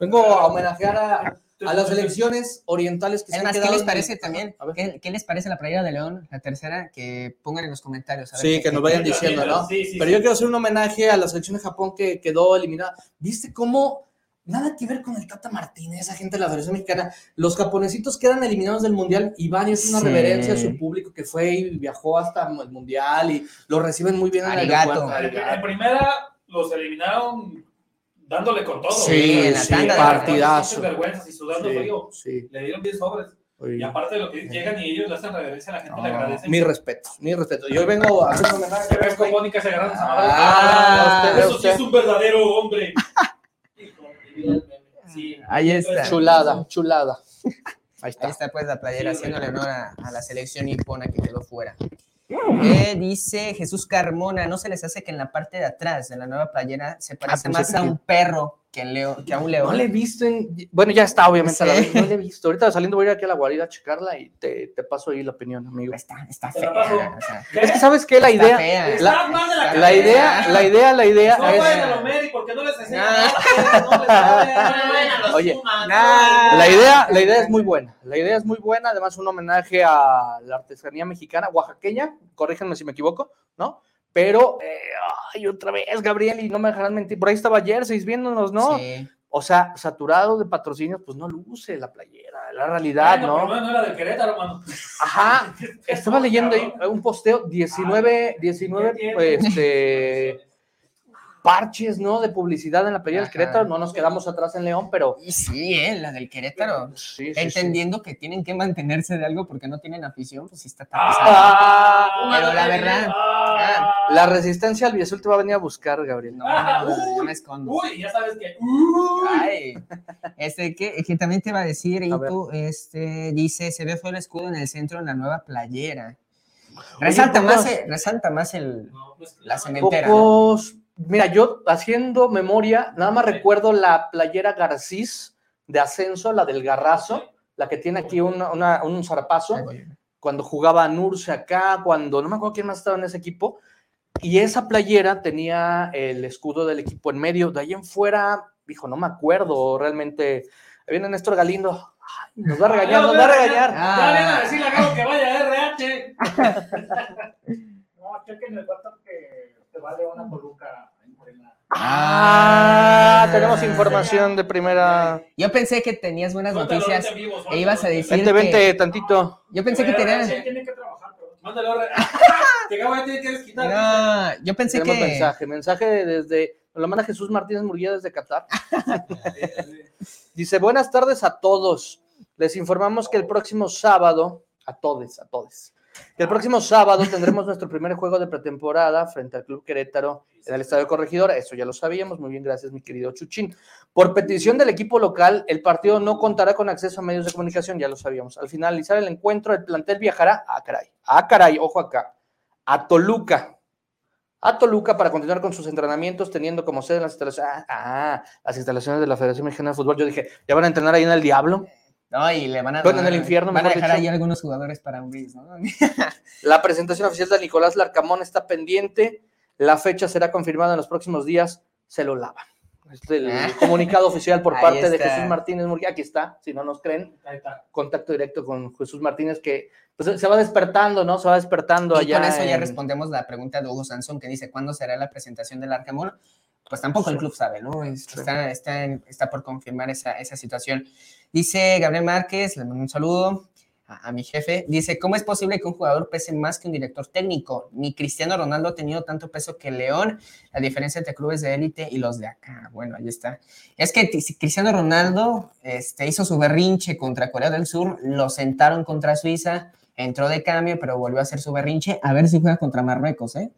Vengo a homenajear a a las elecciones orientales que es se más, han ¿qué les parece en... también? ¿Qué, ¿Qué, les parece la playera de León, la tercera? Que pongan en los comentarios. sí, que nos vayan diciendo, ¿no? Sí, sí, Pero yo quiero hacer un homenaje a la selección de Japón que quedó eliminada. ¿Viste cómo? Nada que ver con el Tata Martínez, esa gente de la Federación Mexicana. Los japonesitos quedan eliminados del Mundial y van y es una reverencia a su público que fue y viajó hasta el Mundial y lo reciben muy bien en el. En primera los eliminaron dándole con todo. Sí, en la sí, tanda partidazo. vergüenzas y sudando frío. Sí. Le dieron 10 sobres. Oye. Y aparte de lo que llegan y ellos le hacen reverencia, la gente no, le agradece. Mi respeto, mi respeto. Yo vengo a hacer un homenaje. Que ves con Mónica se agarran ah, ah, Eso sí es un verdadero hombre. sí. Ahí está. Chulada, chulada. Ahí está. Ahí está pues la playera sí, haciéndole honor a, a la selección nipona que quedó fuera. Eh, dice Jesús Carmona, ¿no se les hace que en la parte de atrás de la nueva playera se parece ah, más a un perro que, leo, que, a un león? No le he visto, en... bueno, ya está, obviamente, sí. la vez, no le he visto. Ahorita saliendo voy a ir aquí a la guarida a checarla y te, te paso ahí la opinión, amigo. Está, está fea. O sea, es que, ¿sabes qué? La idea, fea, la, la, la, idea, la idea, la idea no es... vayan a lo Meri porque no les enseñan no, Oye, la idea, la idea es muy buena, la idea es muy buena, además un homenaje a la artesanía mexicana, oaxaqueña, corríjanme si me equivoco, ¿no? Pero, eh, ay, otra vez, Gabriel, y no me dejarán mentir, por ahí estaba Jerseys viéndonos, ¿no? Sí. O sea, saturado de patrocinios, pues no luce la playera, la realidad, bueno, ¿no? Pero no era del Querétaro, mano. Ajá, estaba leyendo ahí un posteo, 19, 19, pues, este parches, ¿no? De publicidad en la playera del Querétaro, no nos quedamos atrás en León, pero... Y sí, ¿eh? la del Querétaro. Sí, sí, Entendiendo sí. que tienen que mantenerse de algo porque no tienen afición, pues sí está tan ah, Pero la verdad... Ah, la resistencia al Biazul te va a venir a buscar, Gabriel. No, no, no, yo me escondo. Uy, ya sabes que... Ay, este, que, que también te va a decir, y tú, este, dice, se ve fue el escudo en el centro en la nueva playera. Resalta, Oye, más, el, resalta más el, No, pues, la cementera. ¿no? Mira, yo haciendo memoria, nada más recuerdo la playera Garcís de ascenso, la del Garrazo, la que tiene aquí una, una, un zarpazo, cuando jugaba Nurse acá, cuando no me acuerdo quién más estaba en ese equipo, y esa playera tenía el escudo del equipo en medio, de ahí en fuera, dijo, no me acuerdo realmente. Ahí viene Néstor Galindo, Ay, nos va a regañar, nos va a regañar. Viene a decirle a Gabo que vaya a RH. no, chequen el WhatsApp que te vale una Morena. Ah, ah, tenemos información de primera. Yo pensé que tenías buenas noticias vivo, e ibas a decir. Vente, que- vente tantito. Yo pensé que tenías. Tiene que trabajar, pero mándalo. No, yo pensé Tenemos que. mensaje, mensaje desde, nos lo manda Jesús Martínez Murguía desde Qatar. Dice, buenas tardes a todos. Les informamos que el próximo sábado, a todos, a todos, que el próximo sábado tendremos nuestro primer juego de pretemporada frente al Club Querétaro en el Estadio Corregidora. Eso ya lo sabíamos. Muy bien, gracias, mi querido Chuchín. Por petición del equipo local, el partido no contará con acceso a medios de comunicación, ya lo sabíamos. Al finalizar el encuentro, el plantel viajará a caray, a caray, ojo acá, a Toluca. A Toluca para continuar con sus entrenamientos, teniendo como sede las instalaciones, ah, ah, las instalaciones de la Federación Mexicana de Fútbol. Yo dije, ¿ya van a entrenar ahí en el Diablo? No, y le van a. Bueno, en el infierno, Van a dejar dicho. ahí algunos jugadores para un bis, ¿no? La presentación oficial de Nicolás Larcamón está pendiente. La fecha será confirmada en los próximos días. Se lo lavan. Este es el Ah. comunicado oficial por Ahí parte de está. Jesús Martínez Murguía. Aquí está, si no nos creen, Ahí está. contacto directo con Jesús Martínez, que pues, se va despertando, ¿no? Se va despertando Y allá. con eso ya en- respondemos la pregunta de Hugo Sansón que dice, ¿cuándo será la presentación del Arcamón? Pues tampoco el Sí. club sabe, ¿no? Es- Sí. Está, está, está por confirmar esa, esa situación. Dice Gabriel Márquez, le mando un saludo a, mi jefe. Dice, ¿cómo es posible que un jugador pese más que un director técnico? Ni Cristiano Ronaldo ha tenido tanto peso que León, la diferencia entre clubes de élite y los de acá. Bueno, ahí está. Es que Cristiano Ronaldo este, hizo su berrinche contra Corea del Sur, lo sentaron contra Suiza, entró de cambio, pero volvió a hacer su berrinche. A ver si juega contra Marruecos, ¿eh?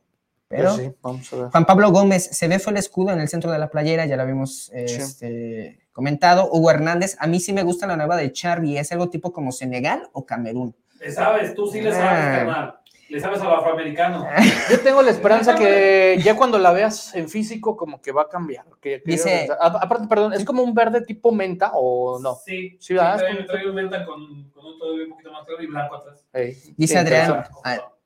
Pero Pues sí, vamos a ver. Juan Pablo Gómez, se ve fue el escudo en el centro de la playera, ya lo habíamos eh, Sí. este, comentado. Hugo Hernández, a mí sí me gusta la nueva de Charlie, ¿es algo tipo como Senegal o Camerún? Le sabes, tú sí le sabes, Ah. Le sabes al afroamericano. Yo tengo la esperanza que ya cuando la veas en físico, como que va a cambiar. que- que- Dice- a- aparte, perdón, ¿es como un verde tipo menta o no? Sí, Sí, ¿verdad? trae, trae un menta con, con un todavía un poquito más claro y blanco atrás. Dice Adrián,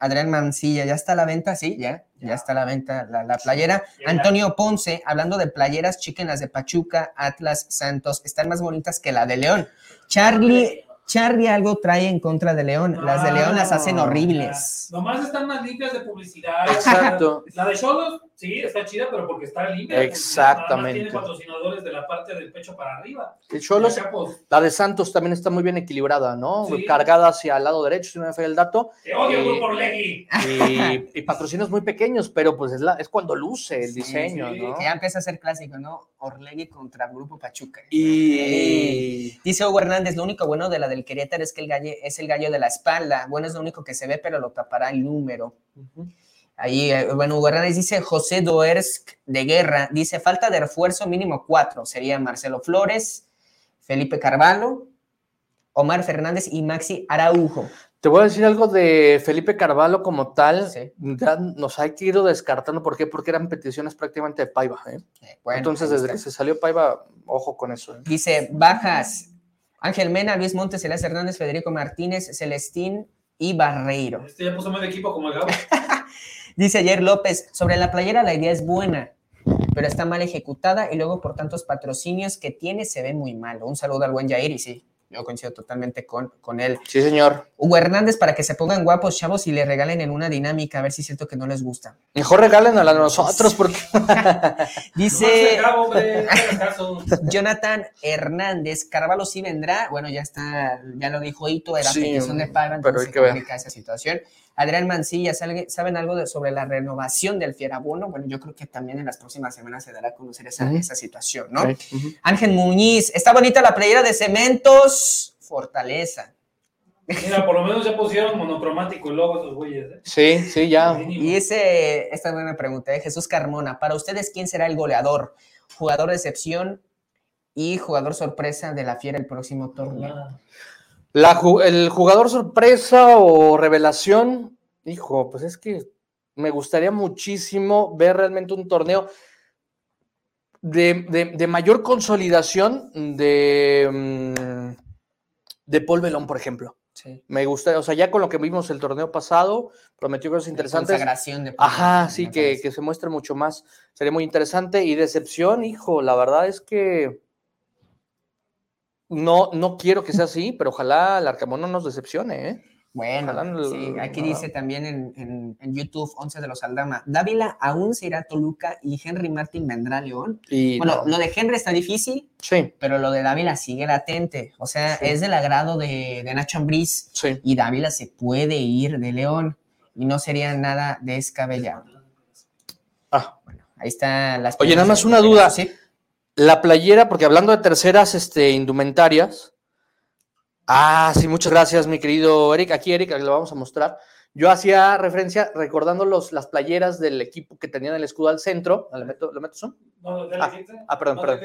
Adrián Mancilla, ¿ya está a la venta? Sí, ya, ya, Ya. está a la venta la, la playera. Antonio Ponce, hablando de playeras, chequen las de Pachuca, Atlas, Santos, están más bonitas que la de León. Charlie, Charlie algo trae en contra de León, las de León las hacen Ah, horribles. Nomás están más limpias de publicidad. Exacto. La de Cholos, sí, está chida, pero porque está limpia. Exactamente. Tiene patrocinadores de la parte del pecho para arriba. El Cholos, pues, la de Santos también está muy bien equilibrada, ¿no? Sí. Cargada hacia el lado derecho, si no me falla el dato. te odio, Y- Grupo Orlegui. Y, y patrocinios muy pequeños, pero pues es, la, es cuando luce el Sí, diseño, sí, ¿no? Que ya empieza a ser clásico, ¿no? Orlegui contra Grupo Pachuca. Y Dice Hugo Hernández, lo único bueno de la del Querétaro es que el gallo es el gallo de la espalda. Bueno, es lo único que se ve, pero lo tapará el número. Ahí, eh, bueno, Hernández dice José Doersk de Guerra. Dice, falta de refuerzo mínimo cuatro. Serían Marcelo Flores, Felipe Carvalho, Omar Fernández y Maxi Araujo. Te voy a decir algo de Felipe Carvalho como tal. Sí. Ya nos ha ido descartando. ¿Por qué? Porque eran peticiones prácticamente de Paiva. ¿eh? Eh, bueno, Entonces, desde que se salió Paiva, ojo con eso. ¿eh? Dice, bajas. Ángel Mena, Luis Montes, Elías Hernández, Federico Martínez, Celestín y Barreiro. Este ya puso medio equipo como el Gabo. Dice ayer López, sobre la playera la idea es buena, pero está mal ejecutada y luego por tantos patrocinios que tiene se ve muy mal. Un saludo al buen Jair y sí, yo coincido totalmente con, con él. Sí, señor. Hugo Hernández para que se pongan guapos chavos y le regalen en una dinámica, a ver si es cierto que no les gusta. Mejor regalen a la de nosotros porque Dice hombre. Jonathan Hernández, Carvalho sí vendrá, bueno, ya está, ya lo dijo Ito, era Sí, petición de paga, pero entonces hay se que ver. esa situación. Adrián Mancilla, ¿sabe- ¿saben algo de- sobre la renovación del Fierabono? Bueno, yo creo que también en las próximas semanas se dará a conocer esa, situación, ¿no? Ángel Muñiz, está bonita la playera de Cementos, Fortaleza. Mira, por lo menos ya pusieron monocromático el logo esos güeyes. ¿eh? sí, sí, ya. Y ese, esta es buena pregunta, ¿eh? Jesús Carmona, para ustedes, ¿quién será el goleador? Jugador de excepción y jugador sorpresa de la Fiera el próximo torneo. Ah, La el jugador sorpresa o revelación, hijo, pues es que me gustaría muchísimo ver realmente un torneo de, de- de mayor consolidación de, mm, de Paul Belón, por ejemplo. Sí. Me gusta, o sea, ya con lo que vimos el torneo pasado, prometió cosas interesantes. Consagración de Ajá, sí, que, que se muestre mucho más. Sería muy interesante. Y decepción, hijo, la verdad es que no, no quiero que sea así, pero ojalá el Arcamón no nos decepcione, ¿eh? Bueno, Ojalá sí, aquí no. dice también en, en- en YouTube, 11 de los Aldama, Dávila aún se irá a Toluca y Henry Martin vendrá a León. Y Bueno, no, lo de Henry está difícil, sí, pero lo de Dávila sigue latente. O sea, Sí. es del agrado de, de Nacho Ambriz sí. y Dávila se puede ir de León y no sería nada descabellado. Ah, Ahí está las Oye, nada más una duda. Sí. La playera, porque hablando de terceras este, indumentarias. Ah, sí, muchas gracias, mi querido Eric. Aquí, Eric, lo vamos a mostrar. Yo hacía referencia recordando los, las playeras del equipo que tenían el escudo al centro. ¿Le meto, ¿lo meto son? No, Ah, ah, perdón, No, perdón.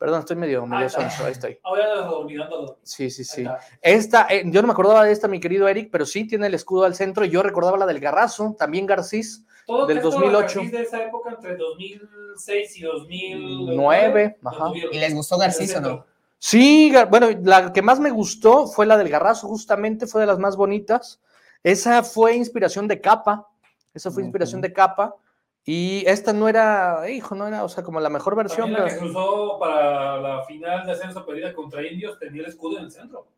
Perdón, estoy medio, medio está. sonso, ahí estoy. Ahora olvidándolo. Sí, sí, sí. Esta, eh, yo no me acordaba de esta, mi querido Eric, pero sí tiene el escudo al centro. y Yo recordaba la del Garrazo, también Garcís, Todo Del esto, 2008. Garcís de esa época, entre 2006 y 2009. Nueve, lo ajá. ¿Y les gustó Garcís o no? Sí, bueno, la que más me gustó fue la del Garrazo, justamente, fue de las más bonitas. Esa fue inspiración de capa, esa fue inspiración de capa. Y esta no era, hijo, no era, o sea, como la mejor versión. También la que pero- cruzó para la final de ascenso perdida contra Indios tenía el escudo en el centro.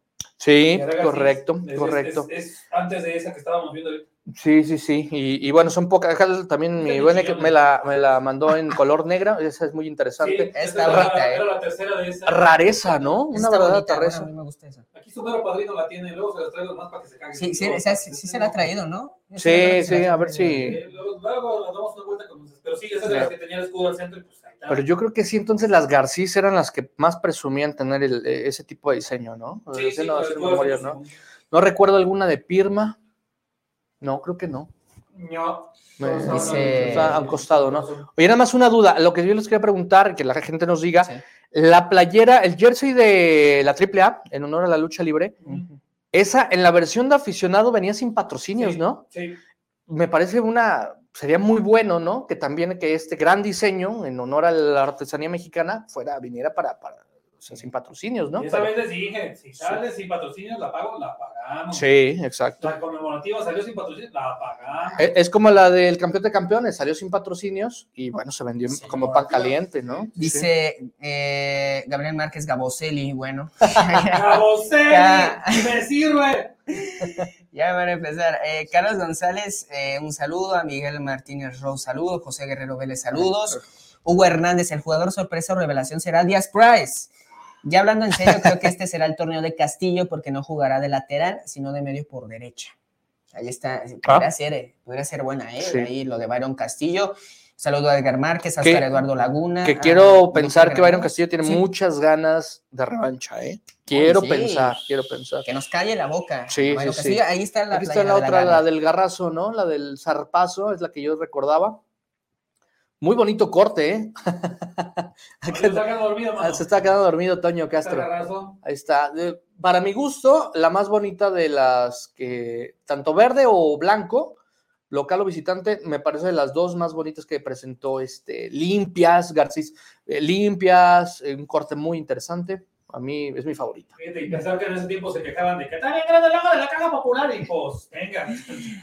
Sí, correcto, Es- es- correcto. Es, es antes de esa que estábamos viendo. Sí, sí, sí. Y, y bueno, son pocas. acá También mi buen me la, me la mandó en color negra. Esa es muy Sí, interesante. Esa era, bonita, la, ¿eh? era la tercera de esa. Rareza, ¿no? Una verdadera bonita, bueno, rareza. a mí me gusta esa. Aquí su mero padrino la tiene, luego se las traigo más para que se caguen. Sí, sí, esa sí, sí se la ha traído, ¿no? Esa Sí, la sí, la a ver si- Eh, Luego, luego nos damos una vuelta con ustedes. Pero sí, esa es de las que tenía el escudo al centro y pues. Pero yo creo que sí, entonces las Garcís eran las que más presumían tener el- eh, ese tipo de diseño, ¿no? Sí, sí, memorias, centro, ¿no? No recuerdo alguna de Pirma. No, creo que no. No. Me- Todos Dice- está a un costado, ¿no? Oye, nada más una duda. Lo que yo les quería preguntar, que la gente nos diga, Sí. la playera, el jersey de la AAA, en honor a la lucha libre, esa en la versión de aficionado venía sin patrocinios, Sí. ¿no? Sí, Me parece una, sería muy bueno, ¿no? Que también que este gran diseño en honor a la artesanía mexicana fuera, viniera para, para o sea, sin patrocinios, ¿no? y esa Pero- vez les dije, si sale sin patrocinios, la pago, la pagamos. sí, exacto. La conmemorativa salió sin patrocinios, la pagamos. Es, es como la del campeón de campeones, salió sin patrocinios y bueno, se vendió Sí, como pan caliente, ¿no? Sí. Dice eh, Gabriel Márquez Gaboselli, bueno. ¡Cabocel! Ya. ¡Me sirve! Ya van a empezar. Eh, Carlos González, eh, un saludo. A Miguel Martínez Rose, saludos. José Guerrero Vélez, saludos. Hugo Hernández, el jugador sorpresa o revelación será Díaz Price. Ya hablando en serio, creo que este será el torneo de Castillo porque no jugará de lateral, sino de medio por derecha. Ahí está. Podría, ser, eh, podría ser buena, ¿eh? Sí. Ahí lo de Byron Castillo. Saludo a Edgar Márquez, a Que- Oscar Eduardo Laguna. Que a quiero pensar que Byron. Castillo tiene Sí. muchas ganas de revancha, ¿eh? Quiero sí. pensar, quiero pensar. Que nos calle la boca. Sí, sí, Castillo. sí. Ahí está la Aquí está la de la otra, la, del garrazo, ¿no? La del zarpazo, es la que yo recordaba. Muy bonito corte, ¿eh? Se está quedando dormido, mano. Se está quedando dormido Toño Castro. Ahí está. Para mi gusto, la más bonita de las que, tanto verde o blanco, local o visitante, me parece de las dos más bonitas que presentó este, limpias, Garcís, eh, limpias, eh, un corte muy interesante. A mí es mi favorita. Fíjate, y pensar que en ese tiempo se quejaban de que está bien grande el logo de la caja popular y pues, venga.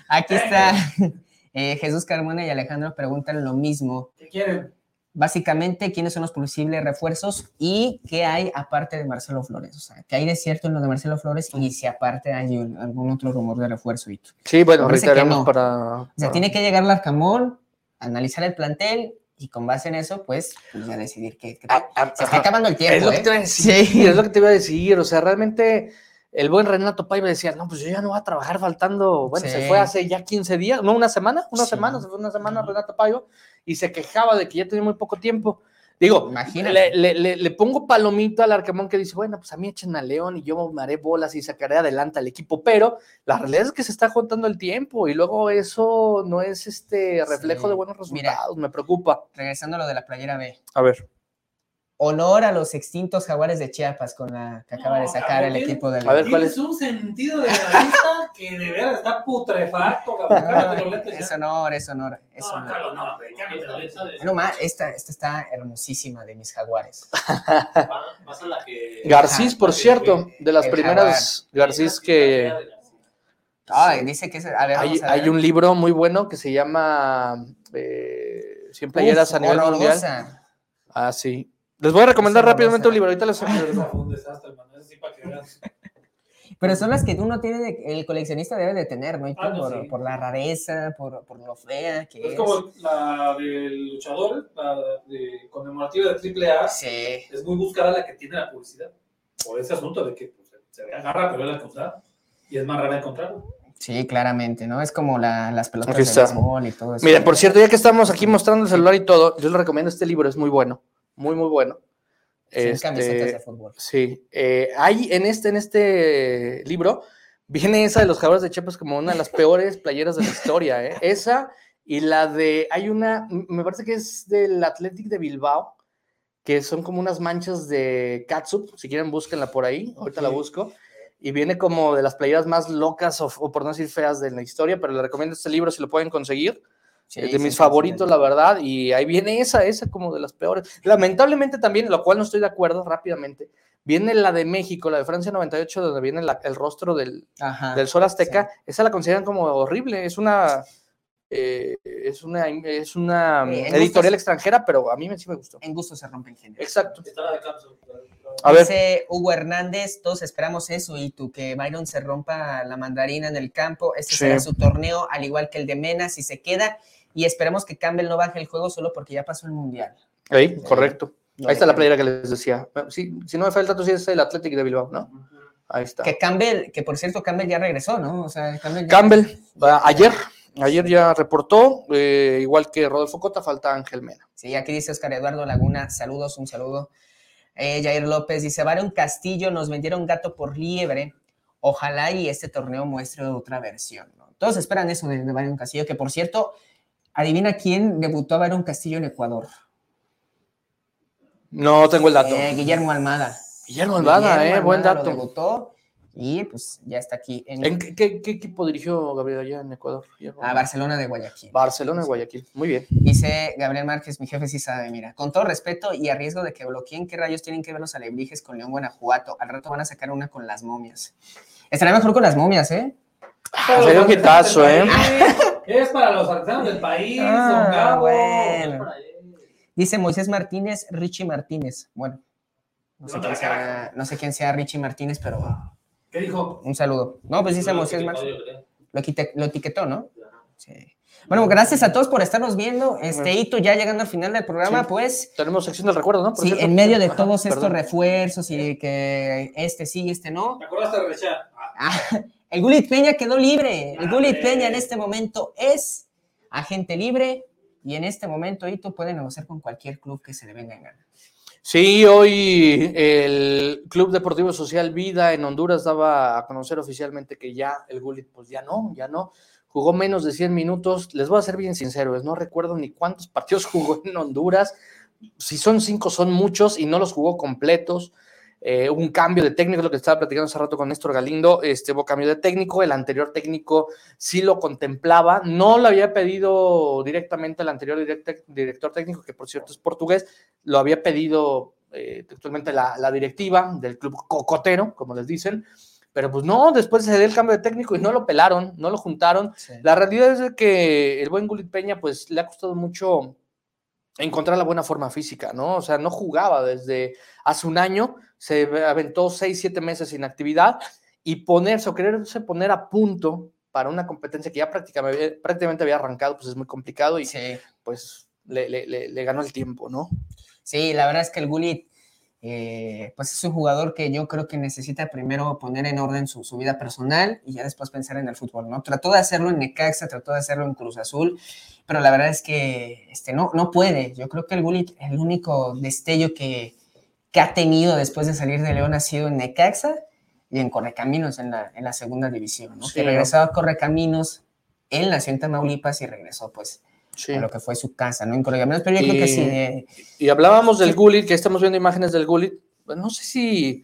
Aquí está eh, Jesús Carmona y Alejandro preguntan lo mismo. ¿Qué quieren? Básicamente, ¿quiénes son los posibles refuerzos y qué hay aparte de Marcelo Flores? O sea, ¿qué hay de cierto en lo de Marcelo Flores y si aparte hay un- algún otro rumor de refuerzo? Hito? Sí, bueno, que reiteramos no. para, O sea, para- tiene que llegar Larcamón, analizar el plantel y con base en eso, pues, pues ya decidir qué. Ah, ah, Se está acabando el tiempo. Es lo que ¿eh? te iba a decir, Sí. es lo que te iba a decir. O sea, realmente el buen Renato Paiva decía, no, pues yo ya no voy a trabajar faltando. Bueno, se fue hace ya 15 días, no, una semana, una Sí. semana, se fue una semana Renato Paiva y se quejaba de que ya tenía muy poco tiempo. Digo, le, le- le- le pongo palomito al Arcamón que dice, bueno, pues a mí echen a León y yo me haré bolas y sacaré adelante al equipo, pero la realidad es que se está juntando el tiempo y luego eso no es este reflejo Sí. de buenos Mira. resultados, me preocupa. Regresando a lo de la playera B. A ver. Honor a los extintos jaguares de Chiapas con la que acaba de No, sacar cabrón, el tiene- equipo de A ver, ¿cuál Tienes un sentido de la vista que de verdad está putrefacto, cabrón. Lentes ya. Es honor, es honor, es No, honor. No. No más, esta, esta está hermosísima de mis jaguares. Vas a la que. Garcís, por cierto, de las el primeras Garcís que Ay, dice que es. A ver, hay, vamos a ver. hay un libro muy bueno que se llama eh, 100 playeras Uf, a nivel mundial. Ah, sí. Les voy a recomendar rápidamente un libro. Ahorita les. Pero son las que uno tiene, de- el coleccionista debe de tener, ¿no? Y Ah, no, por, sí. por la rareza, por, por lo fea que es. Es como la del luchador, la de conmemorativa de AAA. Sí. Es muy buscada la que tiene la publicidad. Por ese asunto de que pues, se ve agarra, pero es la usada. Y es más rara encontrarlo. Sí, claramente, ¿no? Es como la- las pelotas de béisbol y todo eso. Miren, por cierto, ya que estamos aquí mostrando el celular y todo, yo les recomiendo este libro, es muy bueno. Muy, muy bueno. Sin Este, camisetas de fútbol. Sí, eh, hay en este, en este libro, viene esa de los jugadores de Chiapas como una de las peores playeras de la historia, ¿eh? Esa y la de, hay una, me parece que es del Athletic de Bilbao, que son como unas manchas de catsup, si quieren búsquenla por ahí, ahorita la Ok. busco, y viene como de las playeras más locas o, o por no decir feas de la historia, pero les recomiendo este libro si lo pueden conseguir. Sí, Es de sí, mis sí, favoritos, sí. la verdad, y ahí viene esa, esa como de las peores. Lamentablemente también, lo cual no estoy de acuerdo rápidamente, viene la de México, la de Francia 98, donde viene la- el rostro del, Ajá. del Sol Azteca, esa la consideran como horrible, es una, eh, es una, es una en editorial gustos- extranjera, pero a mí me- sí me gustó. En gusto se rompen géneros. Exacto. Estaba de cápsula. A ver, Dice Hugo Hernández, todos esperamos eso y tú, que Byron se rompa la mandarina en el campo. Este Sí. será su torneo, al igual que el de Mena, si se queda. Y esperemos que Campbell no baje el juego solo porque ya pasó el mundial. ahí, correcto. No Ahí está la playera que les decía. Sí, si no me falta el dato, sí es el Athletic de Bilbao, ¿no? Ahí está. Que Campbell, que por cierto, Campbell ya regresó, ¿no? O sea, Campbell ya- Campbell, a- ayer, ayer ya reportó, eh, igual que Rodolfo Cota, falta Ángel Mena. Sí, aquí dice Oscar Eduardo Laguna, saludos, un saludo. Eh, Jair López dice, Baron Castillo, nos vendieron gato por liebre. Ojalá y este torneo muestre otra versión. ¿no? Todos esperan eso de, de Castillo, que por cierto, adivina quién debutó a Byron Castillo en Ecuador. No tengo el dato. Eh, Guillermo Almada. Guillermo Almada, Guillermo eh, buen lo dato. debutó y pues ya está aquí en, ¿En qué, qué- qué equipo dirigió Gabriel allá en Ecuador? A? Barcelona de Guayaquil. Barcelona, Guayaquil. Muy bien. Dice Gabriel Márquez, mi jefe sí sabe, mira, con todo respeto y a riesgo de que bloqueen, ¿qué rayos tienen que ver los alebrijes con León Guanajuato? Al rato van a sacar una con las momias. Estaría mejor con las momias, ¿eh? Ah, sería un hitazo, ¿eh? Es para los artesanos del país, Ah, don Gabo. bueno. Dice Moisés Martínez, Richie Martínez. Bueno, no sé, quién sea, no sé quién sea Richie Martínez, pero ¿Qué dijo? un saludo. No, pues dice Moisés Martínez. Lo, etiquetó, ¿no? Sí. Bueno, gracias a todos por estarnos viendo. Este hito ya llegando al final del programa, Sí. pues Tenemos sección del recuerdo, ¿no? Por Sí, cierto. en medio de Ajá, todos estos refuerzos y que este sí, este no. ¿Te acordaste de Rechar? Ah, el Gulit Peña quedó libre. El Ah, Gulit. Peña en este momento es agente libre y en este momento Ito puede negociar con cualquier club que se le venga en gana. Sí, hoy el Club Deportivo Social Vida en Honduras daba a conocer oficialmente que ya el Gullit, pues ya no, ya no. Jugó menos de 100 minutos. Les voy a ser bien sinceros, no recuerdo ni cuántos partidos jugó en Honduras. Si son cinco, son muchos y no los jugó completos. Eh, un cambio de técnico, lo que estaba platicando hace rato con Néstor Galindo. Este hubo cambio de técnico. El anterior técnico sí lo contemplaba. No lo había pedido directamente el anterior direct- director técnico, que por cierto es portugués lo había pedido eh, textualmente la, la directiva del club cocotero, como les dicen, pero pues no, después se dio el cambio de técnico y no lo pelaron, no lo juntaron. La realidad es que el buen Gulit Peña pues le ha costado mucho encontrar la buena forma física, ¿no? O sea, no jugaba desde hace un año, se aventó seis, siete meses sin actividad y ponerse o quererse poner a punto para una competencia que ya prácticamente, prácticamente había arrancado, pues es muy complicado y Sí. pues le, le- le- le ganó el tiempo, ¿no? Sí, la verdad es que el Gulit, eh, pues es un jugador que yo creo que necesita primero poner en orden su, su vida personal y ya después pensar en el fútbol, ¿no? Trató de hacerlo en Necaxa, trató de hacerlo en Cruz Azul, pero la verdad es que este, no, no puede. Yo creo que el Gulit, el único destello que, que ha tenido después de salir de León ha sido en Necaxa y en Correcaminos en la, en la segunda división, ¿no? Sí, que ¿no? regresaba a Correcaminos, él nació en Tamaulipas y regresó pues Sí. a lo que fue su casa, ¿no? En Correcaminos, pero yo creo que Y- sí, eh, Y hablábamos del Sí. Gullit, que estamos viendo imágenes del Gullit. pues, no sé si,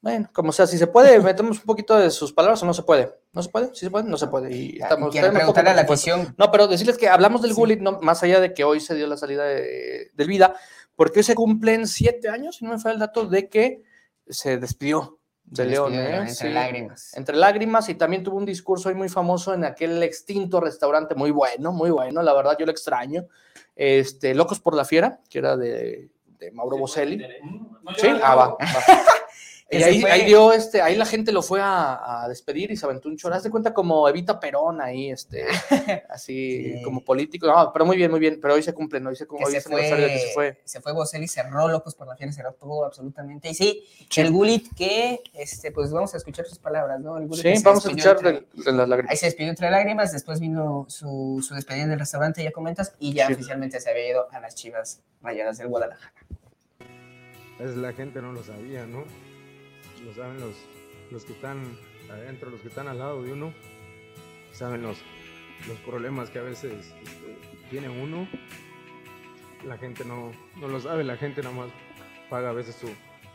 bueno, como sea, si se puede, metemos un poquito de sus palabras o no se puede. ¿No se puede? ¿Sí se puede? No se puede. Y estamos, quiero preguntarle a la afición No, pero decirles que hablamos del Sí. Gullit, no, más allá de que hoy se dio la salida de- del Vida, porque hoy se cumplen siete años, si no me falla el dato, de que se despidió de León. ¿eh? Entre Sí. lágrimas. entre lágrimas y también tuvo un discurso hoy muy famoso en aquel extinto restaurante muy bueno, muy bueno, la verdad yo lo extraño. Este, Locos por la Fiera, que era de, de Mauro Boselli. No, Sí, ah, va, va. Y ahí, fue. ahí dio este, ahí la gente lo fue a, a despedir y se aventó un chorro. Haz de cuenta como Evita Perón ahí, este, así Sí. como político. No, pero muy bien, muy bien. Pero hoy se cumple, ¿no? Hoy se, Que hoy se, de que se fue, fue. se fue Boselli, cerró Locos por la Fiera, cerró todo absolutamente. Y sí, Sí. el Gulit que, este, pues vamos a escuchar sus palabras, ¿no? El Gulit Sí, vamos a escuchar entre- de, de las lágrimas. Ahí se despidió entre lágrimas, después vino su, su despedida en el restaurante, ya comentas, y ya Sí. oficialmente se había ido a las chivas rayadas del Guadalajara. Es la gente no lo sabía, ¿no? Lo saben los, los que están adentro, los que están al lado de uno. Saben los, los problemas que a veces este, tiene uno. La gente no, no lo sabe, la gente nada más paga a veces su,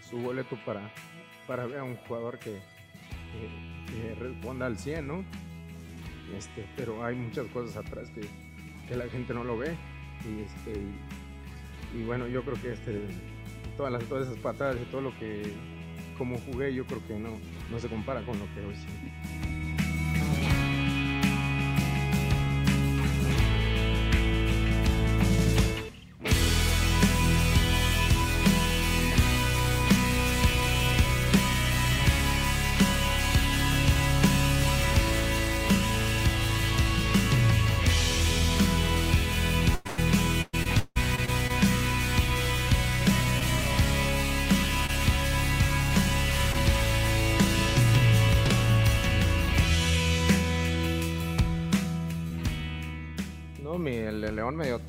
su boleto para, para ver a un jugador que, responda al 100, ¿no? Este, pero hay muchas cosas atrás que, que la gente no lo ve. Y, este, y bueno, yo creo que este, todas, las, todas esas patadas y todo lo que como jugué, yo creo que no, no se compara con lo que hoy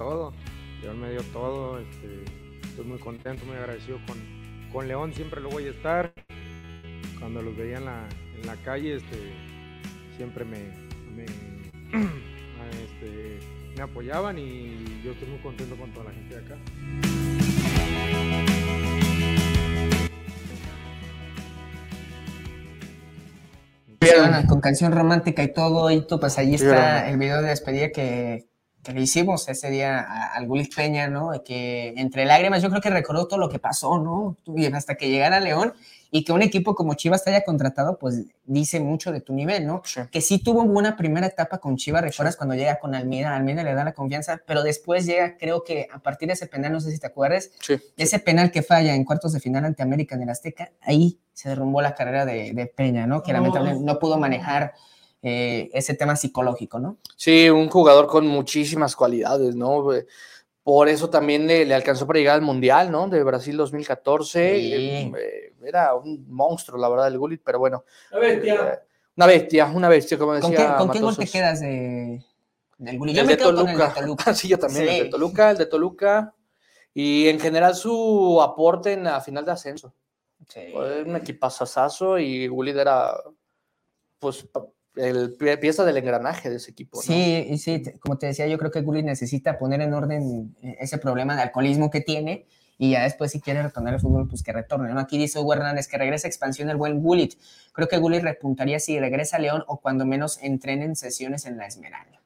todo. León me dio todo. Este, estoy muy contento, muy agradecido con, con León. Siempre lo voy a estar. Cuando los veía en la, en la calle, este, siempre me, me, este, me apoyaban y yo estoy muy contento con toda la gente de acá. Con canción romántica y todo, y tú, pues ahí está el video de despedida que, que le hicimos ese día al Gulit Peña, ¿no? Que entre lágrimas yo creo que recordó todo lo que pasó, ¿no? Hasta que llegara León y que un equipo como Chivas te haya contratado, pues dice mucho de tu nivel, ¿no? Sí. Que sí tuvo una primera etapa con Chivas, recuerdas cuando llega con Almeida, Almeida le da la confianza, pero después llega, creo que a partir de ese penal, no sé si te acuerdas, Sí. ese penal que falla en cuartos de final ante América en el Azteca, ahí se derrumbó la carrera de, de Peña, ¿no? Que lamentablemente no pudo manejar eh, ese tema psicológico, ¿no? Sí, un jugador con muchísimas cualidades, ¿no? Eh, Por eso también le, le alcanzó para llegar al Mundial, ¿no? De Brasil 2014. Sí. Eh, eh, Era un monstruo, la verdad, el Gullit, pero bueno. A ver, tía. eh, Una bestia, una bestia, como ¿Con decía qué, con qué gol te quedas de, del Gullit? El me de quedo con el de Toluca. Toluca. sí, yo también, el de Toluca, el de Toluca. Y en general su aporte en la final de ascenso. Sí. Fue un equipazazazo y Gullit era, pues, el pie- pieza del engranaje de ese equipo. Sí, y sí, como te decía, yo creo que Gullit necesita poner en orden ese problema de alcoholismo que tiene y ya después si quiere retornar al fútbol, pues que retorne. ¿no? Aquí dice Hugo Hernández que regresa expansión el buen Gullit. Creo que Gullit repuntaría si regresa a León o cuando menos entrenen sesiones en la Esmeralda.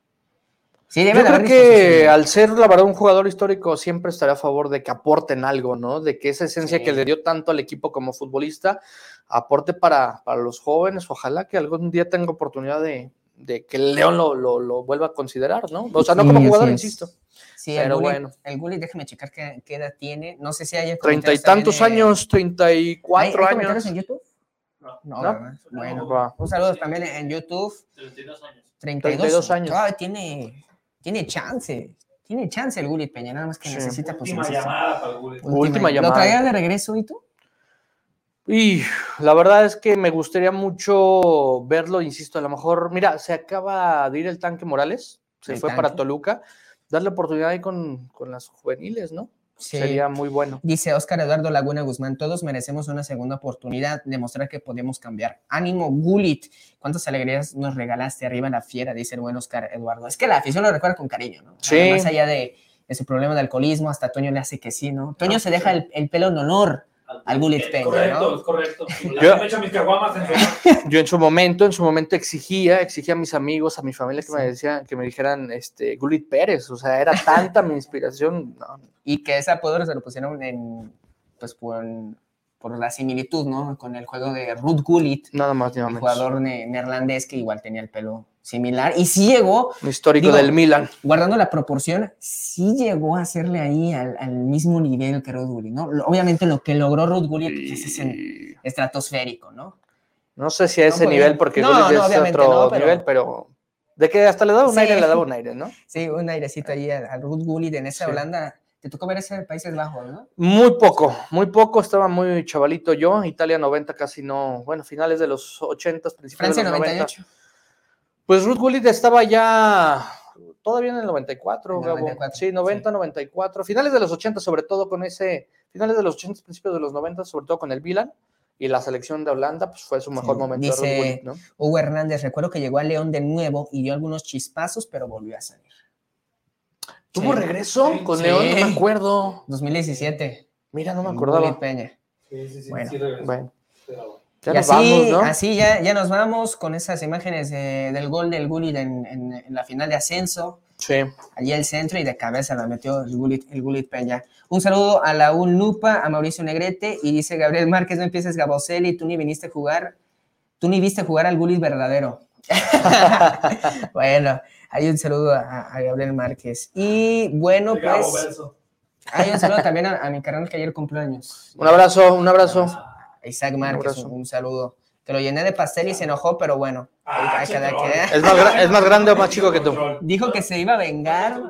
Sí, debe Yo de creo haber que al ser, la verdad, un jugador histórico, siempre estaré a favor de que aporten algo, ¿no? De que esa esencia Sí. que le dio tanto al equipo como futbolista aporte para, para los jóvenes. Ojalá que algún día tenga oportunidad de, de que el León lo, lo- lo vuelva a considerar, ¿no? O sea, no Sí, como jugador, insisto. Sí, el pero Gullit, bueno. el Gullit, déjame checar qué, qué edad tiene. No sé si hay Treinta y tantos de- años, treinta y ¿Hay- cuatro años. en YouTube? No. No. Bueno, un saludo también en YouTube. 32 años. 32, 32 años. Ah, tiene, tiene chance. Tiene chance el Gullit Peña, nada más que Sí. necesita pues, Última llamada para el Gullit. Última ¿Lo llamada. traía de regreso y tú? Y la verdad es que me gustaría mucho verlo, insisto, a lo mejor, mira, se acaba de ir el tanque Morales, se El fue para. Toluca, darle oportunidad ahí con, con las juveniles, ¿no? Sí. Sería muy bueno. Dice Oscar Eduardo Laguna Guzmán, todos merecemos una segunda oportunidad, demostrar que podemos cambiar. Ánimo, Gulit. ¿Cuántas alegrías nos regalaste arriba la fiera? Dice el buen Oscar Eduardo. Es que la afición lo recuerda con cariño, ¿no? Sí. Más allá de, de su problema de alcoholismo, hasta Toño le hace que sí, ¿no? Toño se deja el, el pelo en honor. Al Peña, Correcto, ¿no? es correcto. Yo- mis caguamas en su- Yo en su momento, en su momento exigía, exigía a mis amigos, a mi familia que me decían, que me dijeran, este, Gulit Pérez, o sea, era tanta mi inspiración, no, Y que ese apodo se lo pusieron en, pues, por, por la similitud, ¿no? Con el juego de Ruud Gullit, nada más el jugador ne- neerlandés que igual tenía el pelo similar. Y sí llegó, Un histórico Digo, del Milan. guardando la proporción, sí llegó a hacerle ahí al, al mismo nivel que Ruud Gullit, ¿no? Obviamente lo que logró Ruud Gullit pues, es en- estratosférico, ¿no? No sé si a ese nivel, porque No, es otro pero- nivel, pero de que hasta le daba un Sí. aire, le daba un aire, ¿no? Sí, un airecito ahí al, Ruud Gullit en esa Sí. Holanda. Te tocó ver ese Países Bajos, ¿no? Muy poco, muy poco, estaba muy chavalito yo, Italia 90 casi no, bueno, finales de los 80, principios Francia de los 90. 98. Pues Ruth Gullit estaba ya todavía en el 94, En el Gabo. 94, sí, 90, 94, finales de los 80 sobre todo con ese, finales de los 80, principios de los 90, sobre todo con el Milan y la selección de Holanda, pues fue su mejor Sí, momento de Ruth dice- Gullit, ¿no? Hugo Hernández, recuerdo que llegó a León de nuevo y dio algunos chispazos, pero volvió a salir. ¿Tuvo Sí. regreso Sí, con sí. León? No me acuerdo. 2017. Mira, no me Gullit acordaba. Peña. Sí, sí, sí, Bueno, sí regresó. Bueno, Pero- ya y nos así, vamos, ¿no? así ya, ya nos vamos con esas imágenes de- del gol del Gullit en, en- en la final de ascenso. Sí. Allí el centro y de cabeza la metió el Gullit, el Gullit Peña. Un saludo a la Lupa, a Mauricio Negrete y dice Gabriel Márquez, no empieces Gaboselli, tú ni viniste a jugar, tú ni viste jugar al Gullit verdadero. bueno, hay un saludo a, a Gabriel Márquez. Y bueno, pues hay un saludo también a, a mi carnal que ayer cumplió años. Un abrazo, un abrazo. Isaac Márquez, un, un saludo. Que lo llené de pastel y se enojó, pero bueno. Ah, hay que- hay que-. Es más, es más grande o más chico que tú. Dijo que se iba a vengar,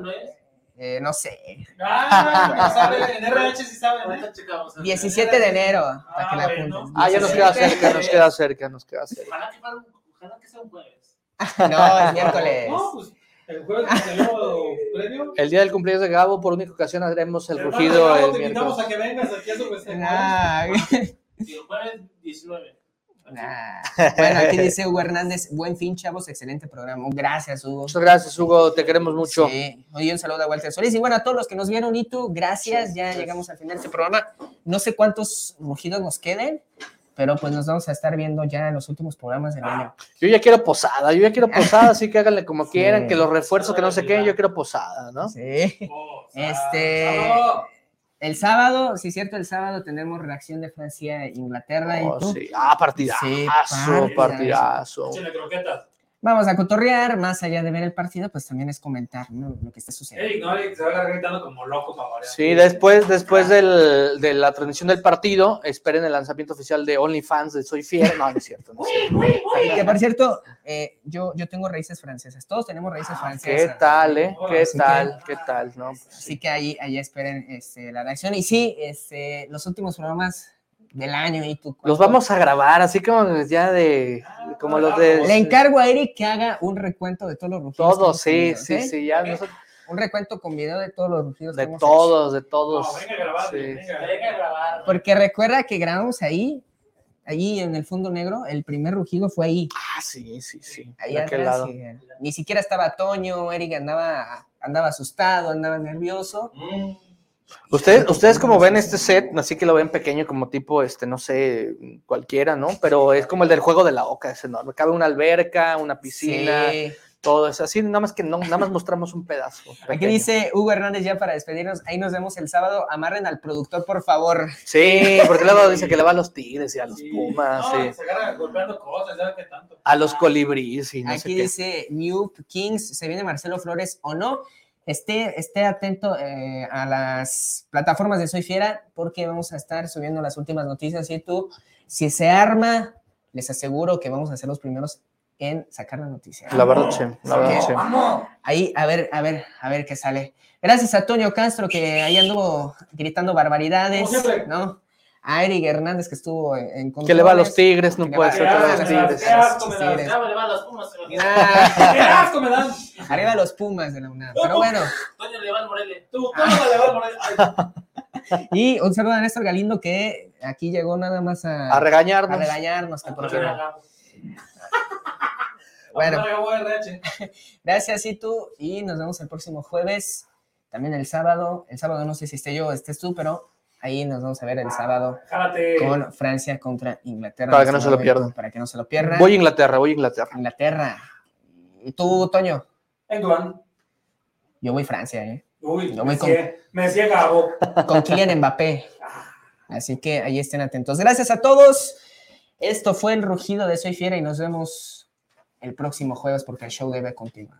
eh, no sé, Ah, ya sabe, en RH sí saben, ¿eh? Ahorita checamos. 17 de enero, para que la bueno. apuntes. Ah, ya nos 17. queda cerca, nos queda cerca, nos queda cerca. Ojalá que, sea un jueves. No, es miércoles. No, pues, El jueves previo. El día del cumpleaños de Gabo, por única ocasión, haremos el rugido el te invitamos miércoles. a que vengas aquí a su. Ah, Y el jueves 19. nah. Bueno, aquí dice Hugo Hernández, buen fin, chavos, excelente programa. Gracias, Hugo. Muchas gracias, Hugo, te queremos mucho. Sí. Oye, un saludo a Walter Solís. Y bueno, a todos los que nos vieron, y tú, gracias. Ya llegamos al final de este programa. No sé cuántos rugidos nos queden, pero pues nos vamos a estar viendo ya en los últimos programas del año. Yo ya quiero posada, yo ya quiero posada, así que háganle como quieran, que los refuerzos, que no sé qué, yo quiero posada, ¿no? Sí. Oh, Este-. El sábado, sí, cierto, el sábado tenemos reacción de Francia e Inglaterra. Oh, ¿y tú? sí. Ah, partidazo, Sí, partidazo. partidazo. Échale croquetas. Vamos a cotorrear, más allá de ver el partido, pues también es comentar ¿no? lo que esté sucediendo. Eric, no, Eric se va gritando como loco para. Sí, después, después del, de la transmisión del partido, esperen el lanzamiento oficial de OnlyFans de Soy Fiel. No, no es cierto. No es cierto. Que por cierto, eh, yo, yo tengo raíces francesas, todos tenemos raíces Ah, ¿Qué francesas. tal, eh? ¿Qué Así tal? ¿Qué tal? No, pues, Así que ahí, ahí esperen este, la reacción. Y sí, este, los últimos programas del año y tú. Los vamos a grabar, así como ya de, como los de... Le encargo a Eric que haga un recuento de todos los rugidos. Todos, sí, tenido, sí, ¿ok? sí, ya nosotros- Un recuento con video de todos los rugidos. de todos, de todos. No, venga a grabar, Sí. venga. Venga a grabar. Porque recuerda que grabamos ahí, allí en el fondo negro, el primer rugido fue ahí, Ah, sí, sí, sí. ahí de aquel lado. ni siquiera estaba Toño, Eric andaba, andaba asustado, andaba nervioso. Mm. Ustedes, ustedes como ven este set, así que lo ven pequeño como tipo, este, no sé, cualquiera, ¿no? Pero es como el del juego de la oca, es enorme. Cabe una alberca, una piscina, Sí. todo eso. Así, nada más que no, nada más mostramos un pedazo. Aquí pequeño. dice Hugo Hernández ya para despedirnos, ahí nos vemos el sábado, amarren al productor por favor. Sí, porque luego dice que le va a los tigres y a los Sí. pumas, No, sí. Se golpeando cosas, ¿sabes qué tanto? A los colibríes y no sé Aquí qué. dice New Kings, ¿se viene Marcelo Flores o no? Esté, esté atento eh, a las plataformas de Soy Fiera porque vamos a estar subiendo las últimas noticias y tú, si se arma, les aseguro que vamos a ser los primeros en sacar la noticia. La verdad, sí, la verdad, sí. Ahí, a ver, a ver, a ver qué sale. Gracias a Antonio Castro que ahí anduvo gritando barbaridades. ¿no? A Eric Hernández que estuvo en, en Que le va a los tigres, no puede va- ser que le va a los Qué tigres. asco me da, Tigres. Ya me le van las pumas. se me- Ah, ¡Qué asco me dan! arriba los Pumas de la UNAM. Pero bueno, Toño le va al Morelia. Tú, ¿cómo le vas a y un saludo a Néstor Galindo que aquí llegó nada más a, A regañarnos. a regañarnos. que por qué no. Bueno. Bueno, gracias y tú y nos vemos el próximo jueves, también el sábado. El sábado no sé si esté yo o estés tú, pero ahí nos vamos a ver el sábado Jálate. con Francia contra Inglaterra. Para que no se lo pierdan. Para que no se lo pierdan. Voy a Inglaterra, voy a Inglaterra. Inglaterra. ¿Y tú, Toño? England. Yo voy Francia, ¿eh? Uy, Yo me voy con- decía, me decía Gabo. Con Kylian Mbappé. Así que ahí estén atentos. Gracias a todos. Esto fue el rugido de Soy Fiera y nos vemos el próximo jueves porque el show debe continuar.